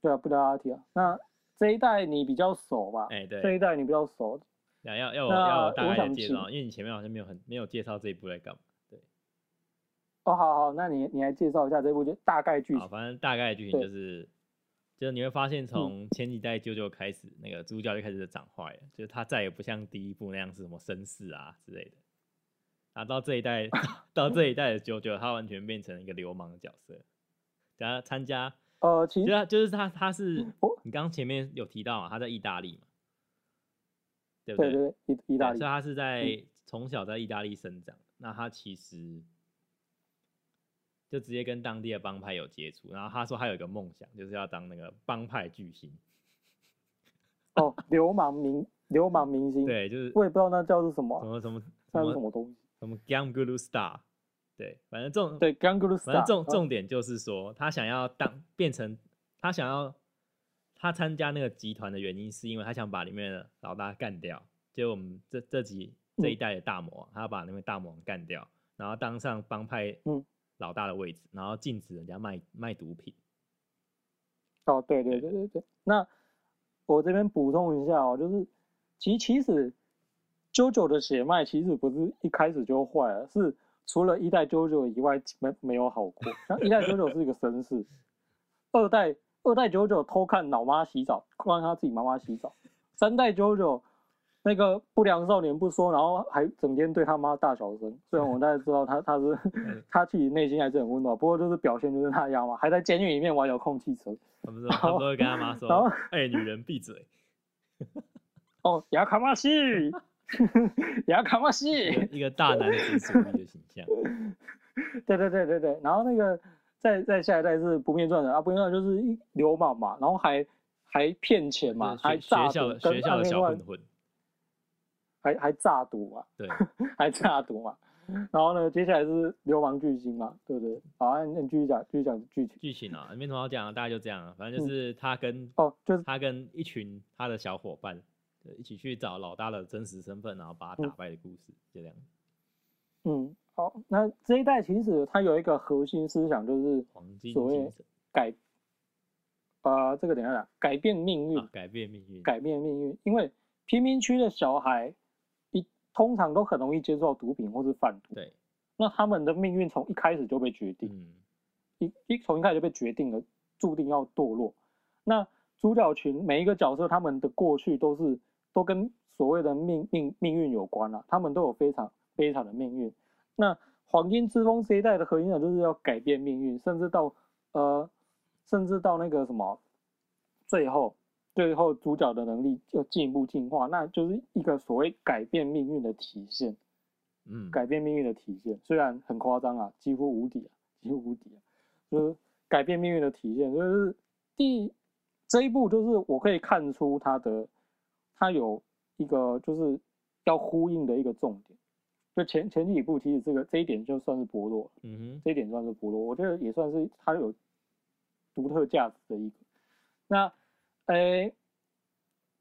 对啊，布加拉提啊，那这一代你比较熟吧？哎，对，这一代你比较熟，要要要我要我大概介绍，因为你前面好像没有很没有介绍这一部在干嘛。哦，好好，那你你来介绍一下这部就大概剧好，情。反正大概的剧情就是，就是你会发现从前几代啾啾开始，那个主角就开始长坏了，就是他再也不像第一部那样是什么绅士啊之类的。然后到这一代，<laughs> 到这一代的啾啾，他完全变成一个流氓的角色。等他参加，呃，其实就是他就是他他是哦，你刚刚前面有提到嘛，他在意大利嘛，对不对对对，意意大利所以他是在从小在意大利生长，那他其实就直接跟当地的帮派有接触。然后他说他有一个梦想，就是要当那个帮派巨星。哦，流氓明流氓明星，，对，就是我也不知道那叫做什什么，什么那什么是什么东西。什么 Gam Guru Star，对，反正重对 g a n g l u 反正重啊重点就是说，他想要当变成他想要他参加那个集团的原因，是因为他想把里面的老大干掉。就我们这这集这一嗯代的大魔王，他要把那位大魔王干掉，然后当上帮派嗯老大的位置，然后禁止人家卖卖毒品。哦，对对对对对。那我这边补充一下哦，就是其其实啾啾的血脉其实不是一开始就坏了，是除了一代啾啾以外没没有好过。像一代啾啾是一个绅士，二代二代啾啾偷看老妈洗澡，看他自己妈妈洗澡，三代啾啾那个不良少年不说，然后还整天对他妈大小声。虽然我们大家知道他他是他自己内心还是很温暖，不过就是表现就是那样嘛，还在监狱里面玩遥控汽车。他们说，他们都会跟他妈说然后：“哎、女人闭嘴。哦，雅卡马西，<laughs> 雅卡马西，一个”一个大男子主义的形象。<laughs> 对对对对对。然后那个再再下一代是不灭传人啊，不灭传人就是一流氓嘛，然后还还骗钱嘛，还诈学校的赌，学校的小混混，还还诈赌嘛，对，<laughs> 还诈赌嘛。然后呢，接下来是流氓巨星嘛，对不对？好，那你继续讲，继续讲剧情。剧情啊，没什么好讲的，大概就这样啊。反正就是他跟哦，就是他跟一群他的小伙伴，对一起去找老大的真实身份，然后把他打败的故事，就这样。嗯，好，那这一代其实它有一个核心思想，就是黄金所谓改，呃，这个等一下讲，改变命运，啊，改变命运。改变命运。因为贫民区的小孩，一通常都很容易接触到毒品或是贩毒，对，那他们的命运从一开始就被决定，嗯，一一从一开始就被决定了，注定要堕落。那主角群每一个角色，他们的过去都是都跟所谓的命命命运有关啊，他们都有非常悲惨的命运。那黄金之风这一代的核心呢，就是要改变命运，甚至到呃，甚至到那个什么，最后最后主角的能力又进一步进化，那就是一个所谓改变命运的体现。嗯，改变命运的体现，虽然很夸张啊，几乎无敌啊，几乎无敌啊，就是改变命运的体现。就是第这一步，就是我可以看出他的，它有一个就是要呼应的一个重点，就前前几部其实这个这一点就算是薄弱，嗯哼这一点算是薄弱，我觉得也算是它有独特价值的一个。那，诶，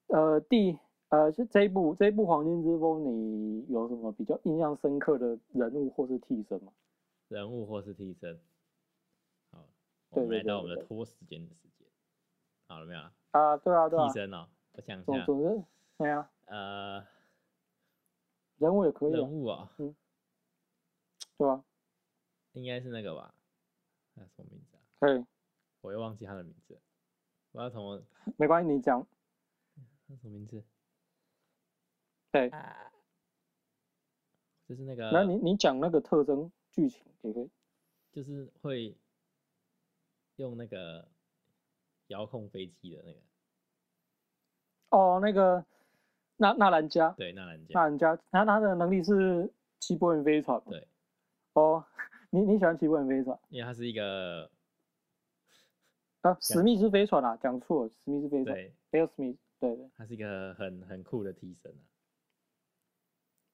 呃，第呃是这一部这一部《黄金之风》，你有什么比较印象深刻的人物或是替身吗？人物或是替身。好，我对们来到我们的拖时间的时间，好了没有啊？啊，对啊，对啊替，身哦，我想一下，总总之，对啊，呃，人物也可以啊，人物啊，嗯对吧、应该是那个吧？那什么名字啊？可以，我又忘记他的名字，我要从没关系，你讲，那什么名字？对，啊，就是那个，那你你讲那个特征剧情也可以。就是会用那个遥控飞机的那个，哦，那个纳纳兰加，对，纳兰纳加，兰加，他他的能力是齐柏林飞船嘛。对，哦，<laughs> 你你喜欢齐柏林飞船因为他是一个，啊？史密斯飞船啊，讲错了，史密斯飞船对，，Air Smith，对对。他是一个很很酷的替身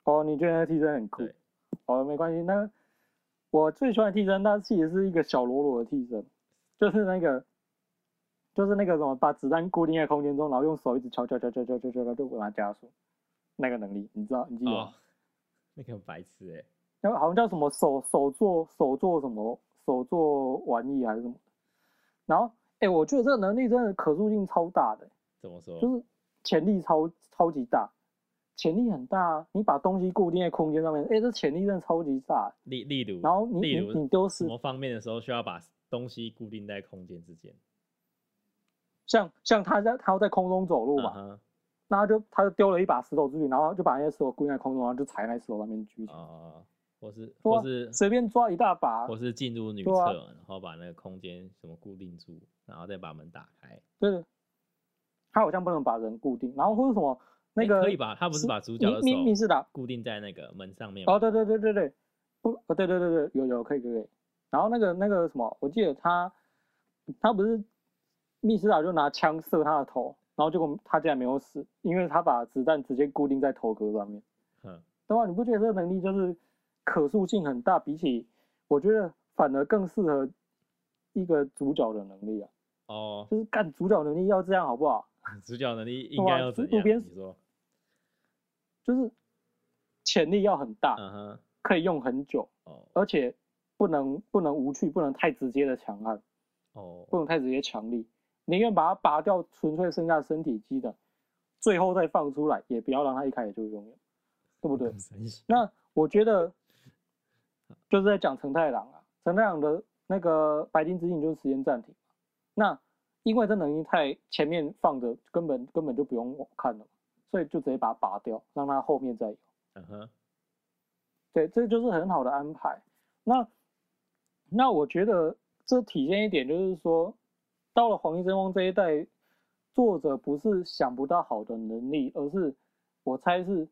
啊，哦，你觉得那替身很酷？哦，没关系，那我最喜欢的替身，那其实是一个小罗罗的替身，就是那个，就是那个什么，把子弹固定在空间中，然后用手一直敲敲敲敲敲敲敲，就把它加速，那个能力，你知道？你记得吗？哦，那个很白痴哎，那个好像叫什么手手做手做什么手做玩意还是什么，然后哎、我觉得这个能力真的可塑性超大的、怎么说？就是潜力超超级大，潜力很大啊！你把东西固定在空间上面，哎、这潜力真的超级大。例例如，然后你你例如你丢失，什么方面的时候需要把东西固定在空间之间？像像他在他要在空中走路嘛，那他就他就丢了一把石头出去，然后就把那些石头固定在空中，然后就踩在石头上面举起来，哦，或是对啊或是随便抓一大把或，是进入女对啊厕，然后把那个空间什么固定住，然后再把门打开。对的。他好像不能把人固定，然后或者什么那个诶可以吧？他不是把主角的密密密手室达固定在那个门上面吗？哦，对对对对对，不，哦对对对对，有有可以可以。然后那个那个什么，我记得他他不是密斯达就拿枪射他的头，然后结果他竟然没有死，因为他把子弹直接固定在头壳上面。哼，对吧？你不觉得这个能力就是可塑性很大？比起我觉得反而更适合一个主角的能力啊，哦，就是干主角能力要这样好不好？<laughs> 主角能力应该要怎样？你说，就是潜力要很大，嗯哼，可以用很久，哦而且不能不能无趣，不能太直接的强悍。哦，不能太直接强力，宁愿把它拔掉，纯粹剩下身体机的，最后再放出来，也不要让它一开始就拥有，对不对？那我觉得就是在讲成太郎啊，成太郎的那个白金之影就是时间暂停，那因为这能力太前面放着，根本根本就不用看了，所以就直接把它拔掉，让它后面再有。嗯哼，对，这就是很好的安排。那那我觉得这体现一点就是说，到了黄金真风这一代，作者不是想不到好的能力，而是我猜是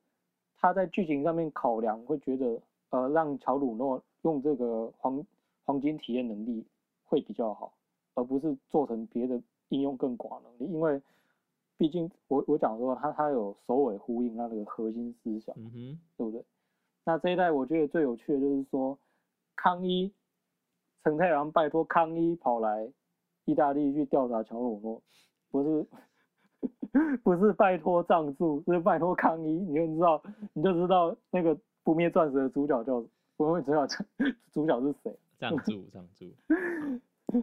他在剧情上面考量，会觉得呃让乔鲁诺用这个黄黄金体验能力会比较好，而不是做成别的应用更广的能力，因为毕竟我我讲说他他有首尾呼应他那个核心思想。嗯哼，对不对？那这一代我觉得最有趣的就是说，康一陈太郎拜托康一跑来意大利去调查乔鲁诺，不是 <laughs> 不是拜托藏助，是拜托康一，你就知道你就知道那个不灭钻石的主角叫不灭主角 <laughs> 主角是谁？藏住藏住，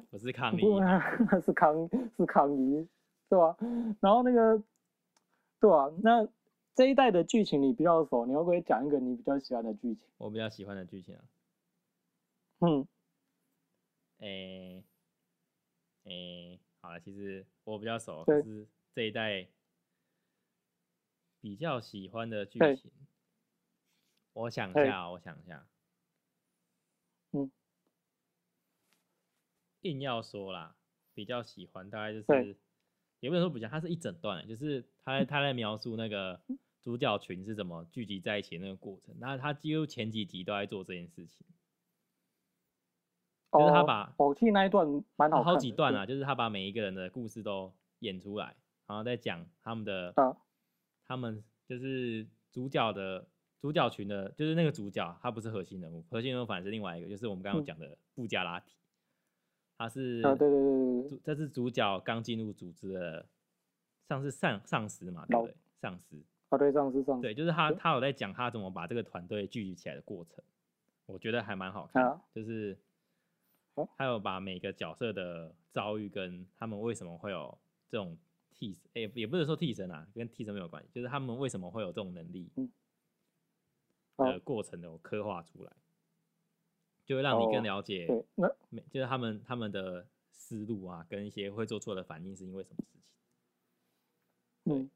我 <laughs> 是抗议，不，是康是康一，对吧？然后那个，对吧？那这一代的剧情你比较熟，你会不会讲一个你比较喜欢的剧情？我比较喜欢的剧情啊，嗯，诶、诶、好了，其实我比较熟，对。可是这一代比较喜欢的剧情，我想一下哦，我想一下，嗯，硬要说啦，比较喜欢大概就是，也不能说比较，它是一整段欸，就是他在他在描述那个主角群是怎么聚集在一起的那个过程，那他几乎前几集都在做这件事情。就是他哦把我记得那一段蛮好好几段啊，就是他把每一个人的故事都演出来，然后再讲他们的，啊，他们就是主角的主角群的，就是那个主角，他不是核心人物，核心人物反而是另外一个，就是我们刚刚嗯。讲的布加拉提，他是啊，对对对对这是主角刚进入组织的，像是上上司嘛，对不对？上司，啊，对上司上司对，就是他他有在讲他怎么把这个团队聚集起来的过程，我觉得还蛮好看，啊。就是哦他有把每个角色的遭遇跟他们为什么会有这种替身，诶、也不是说替身啊，跟替身没有关系，就是他们为什么会有这种能力的过程有刻画出来，就会让你更哦了解对，那每就是他们他们的思路啊，跟一些会做错的反应是因为什么事情。嗯，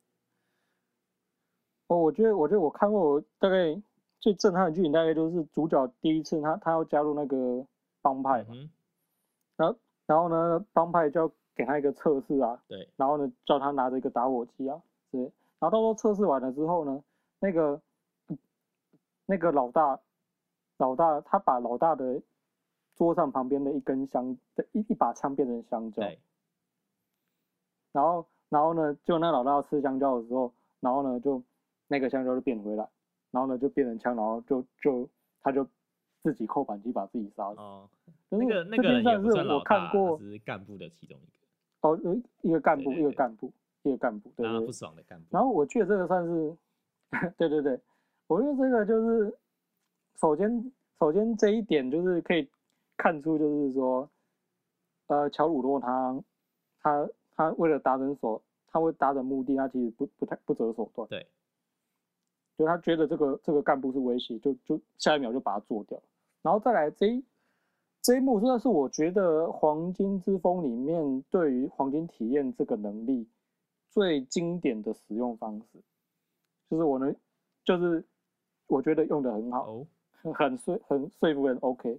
哦，我觉得，我觉得我看过大概最震撼的剧情，大概就是主角第一次他他要加入那个帮派嗯嘛，哼，然后呢，帮派就要给他一个测试啊，对，然后呢，叫他拿着一个打火机啊，对，然后到时候测试完了之后呢，那个那个老大，老大他把老大的桌上旁边的一根香的一一把枪变成香蕉，对，然后然后呢，就那老大要吃香蕉的时候，然后呢就那个香蕉就变回来，然后呢就变成枪，然后就就他就自己扣扳机把自己杀死。哦，那个那个人也不算是我算老大，看过他是干部的其中一个，哦，呃一个干部，一个干部，一个干部，对不。爽的干部。然后我觉得这个算是，<laughs> 对对对，我觉得这个就是，首先首先这一点就是可以看出，就是说，呃，乔鲁洛他他他为了达成所，他为达成目的，他其实不不太不择手段，对，就他觉得这个这个干部是威胁，就就下一秒就把他做掉，然后再来这一这一幕，真的是我觉得《黄金之风》里面对于黄金体验这个能力最经典的使用方式，就是我能，就是我觉得用的很好，哦，很说很说服人 OK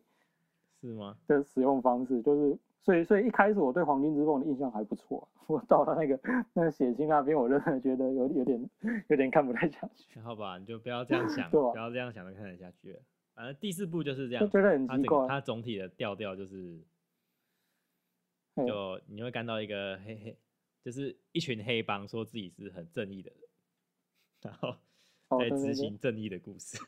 是吗？的使用方式，就是所以所以一开始我对《黄金之风》的印象还不错，我到了那个那个血腥那边，我真的觉得有有点有点看不太下去，好吧，你就不要这样想，<laughs> 不要这样想就看得下去了。反正第四部就是这样觉得很奇怪。它总体的调调就是，就你会看到一个黑黑，就是一群黑帮说自己是很正义的人，然后哦，在执行正义的故事。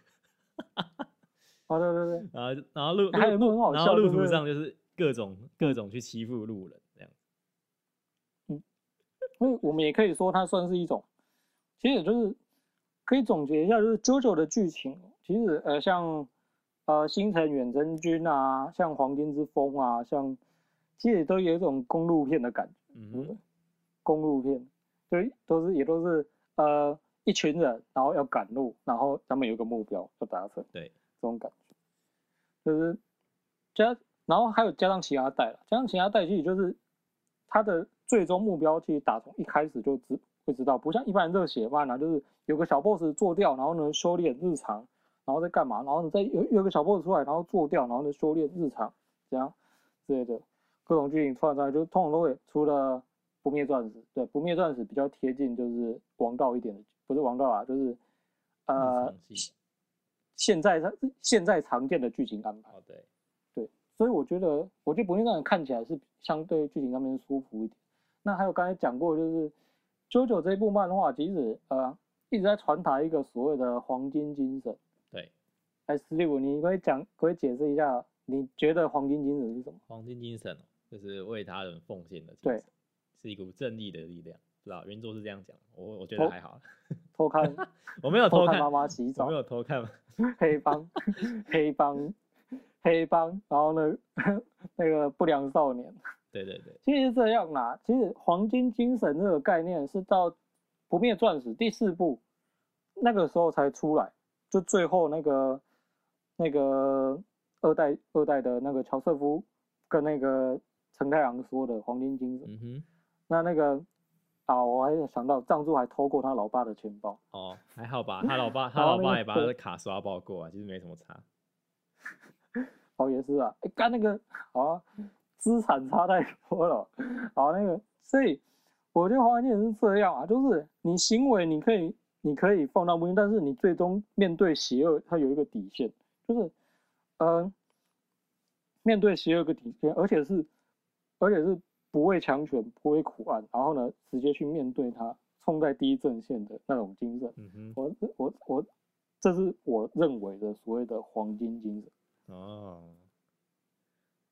哦对对对，<laughs> 然后然后路还有路很好然后路途上就是各种各种去欺负路人这样。所以我们也可以说它算是一种，其实也就是可以总结一下，就是 JoJo 的剧情，其实呃像呃星辰远征军啊，像黄金之风啊，像其实都有一种公路片的感觉，嗯公路片，就都是也都是呃一群人，然后要赶路，然后他们有个目标要达成，对，这种感觉，就是加，然后还有加上其他代了，加上其他代其实就是他的最终目标，其实打从一开始就知会知道，不像一般人热血漫啊，就是有个小 boss 做掉，然后呢修炼日常，然后再干嘛，然后你再有有个小 boss 出来，然后做掉，然后呢修炼日常，这样之类的各种剧情串出来，就通常都会除了不灭钻石，对，不灭钻石比较贴近就是王道一点的，不是王道啊，就是呃现在现在常见的剧情安排。哦对，所以我觉得，我觉得《不灭钻石》看起来是相对剧情上面舒服一点。那还有刚才讲过，就是《JoJo》这一部漫画，其实呃一直在传达一个所谓的黄金精神。对，哎，十六，你可以讲，可以解释一下，你觉得黄金精神是什么？黄金精神哦，就是为他人奉献的精对神，是一股正义的力量。不知道原作是这样讲，我我觉得哦还好，<laughs> 偷看我没有偷看，偷看妈妈洗澡我没，有偷看，<laughs> 黑帮，黑帮，黑帮，然后呢，那个不良少年。对对对，其实是这样啦，其实黄金精神这个概念是到《不灭钻石》第四部那个时候才出来，就最后那个那个二代二代的那个乔瑟夫跟那个陈太郎说的黄金精神。嗯哼，那那个啊，我还有想到藏柱还偷过他老爸的钱包，哦还好吧，<laughs> 他老爸他老爸也把他的卡刷爆过啊，其实没什么差。哦也是啊，哎干那个好啊，资产差太多了，好那个，所以我觉得黄金精神是这样啊，就是你行为你可以你可以放大不定，但是你最终面对邪恶，它有一个底线，就是嗯面对邪恶有个底线，而且是而且是不畏强权，不畏苦暗，然后呢直接去面对它，冲在第一阵线的那种精神。嗯哼，我我我这是我认为的所谓的黄金精神。哦，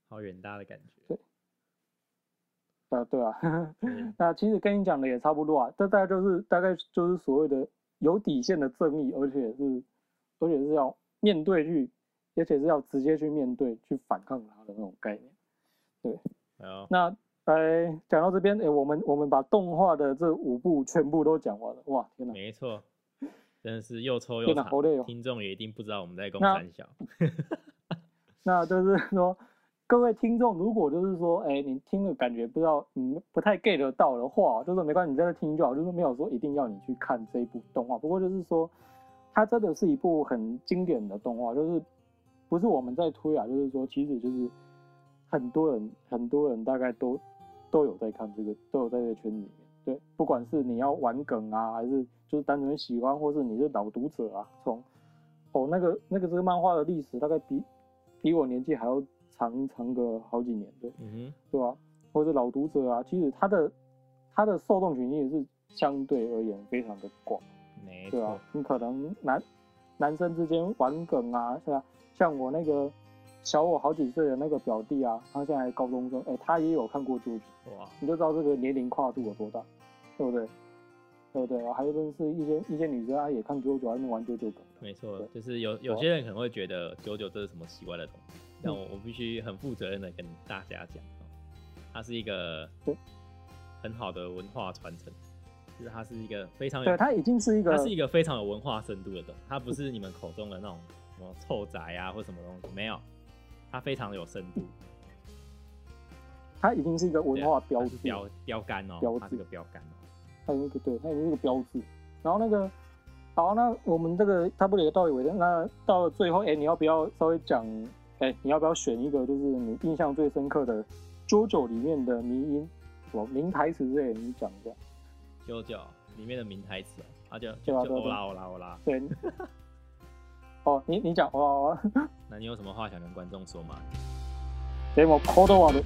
好远大的感觉。对啊，对啊，嗯 <laughs> 那其实跟你讲的也差不多啊，这大概就是大概就是所谓的有底线的正义，而且是而且是要面对去，而且是要直接去面对去反抗它的那种概念。哎呦，那哎，讲到这边，哎，我们我们把动画的这五部全部都讲完了，哇，天哪！没错，真的是又抽又长好累哦，听众也一定不知道我们在攻那三小。<laughs> 那就是说，各位听众，如果就是说，哎，你听了感觉不知道，嗯不太 get 得到的话，就是没关系，你在这听就好，就是没有说一定要你去看这一部动画。不过就是说，它真的是一部很经典的动画，就是不是我们在推啊，就是说，其实就是很多人很多人大概都都有在看这个，都有在这个圈子里面。对，不管是你要玩梗啊，还是就是单纯喜欢，或是你是老读者啊，从哦那个那个这个漫画的历史大概比比我年纪还要长长个好几年，对嗯对吧、或者老读者啊，其实他的他的受众群也是相对而言非常的广，对啊错，，你可能男男生之间玩梗啊，是吧？像我那个小我好几岁的那个表弟啊，他现在高中生，哎、他也有看过《啾啾》，哇，你就知道这个年龄跨度有多大，对不对？对不对？还有认识一些一些女生啊，也看九九，还能玩九九梗。没错，就是有有些人可能会觉得九九这是什么奇怪的东西，但我我必须很负责任的跟大家讲，哦它是一个对很好的文化传承，就是它是一个非常有对，它已经是一个它是一个非常有文化深度的东西，它不是你们口中的那种什么臭宅啊或什么东西，没有，它非常有深度，它已经是一个文化标志，标标杆哦标，它是志个标杆哦，它有一个对，它有一个标志。然后那个，好，那我们这个差不多也到尾声，那到了最后，哎，你要不要稍微讲？哎，你要不要选一个就是你印象最深刻的《JoJo》里面的迷音，什么名台词之类的，你讲一下。九九里面的名台词哦，它就对啊对啊对啊就就欧啦欧啦欧啦，对。<laughs> 哦，你你讲哇哇，<laughs> 那你有什么话想跟观众说吗？でもコードワード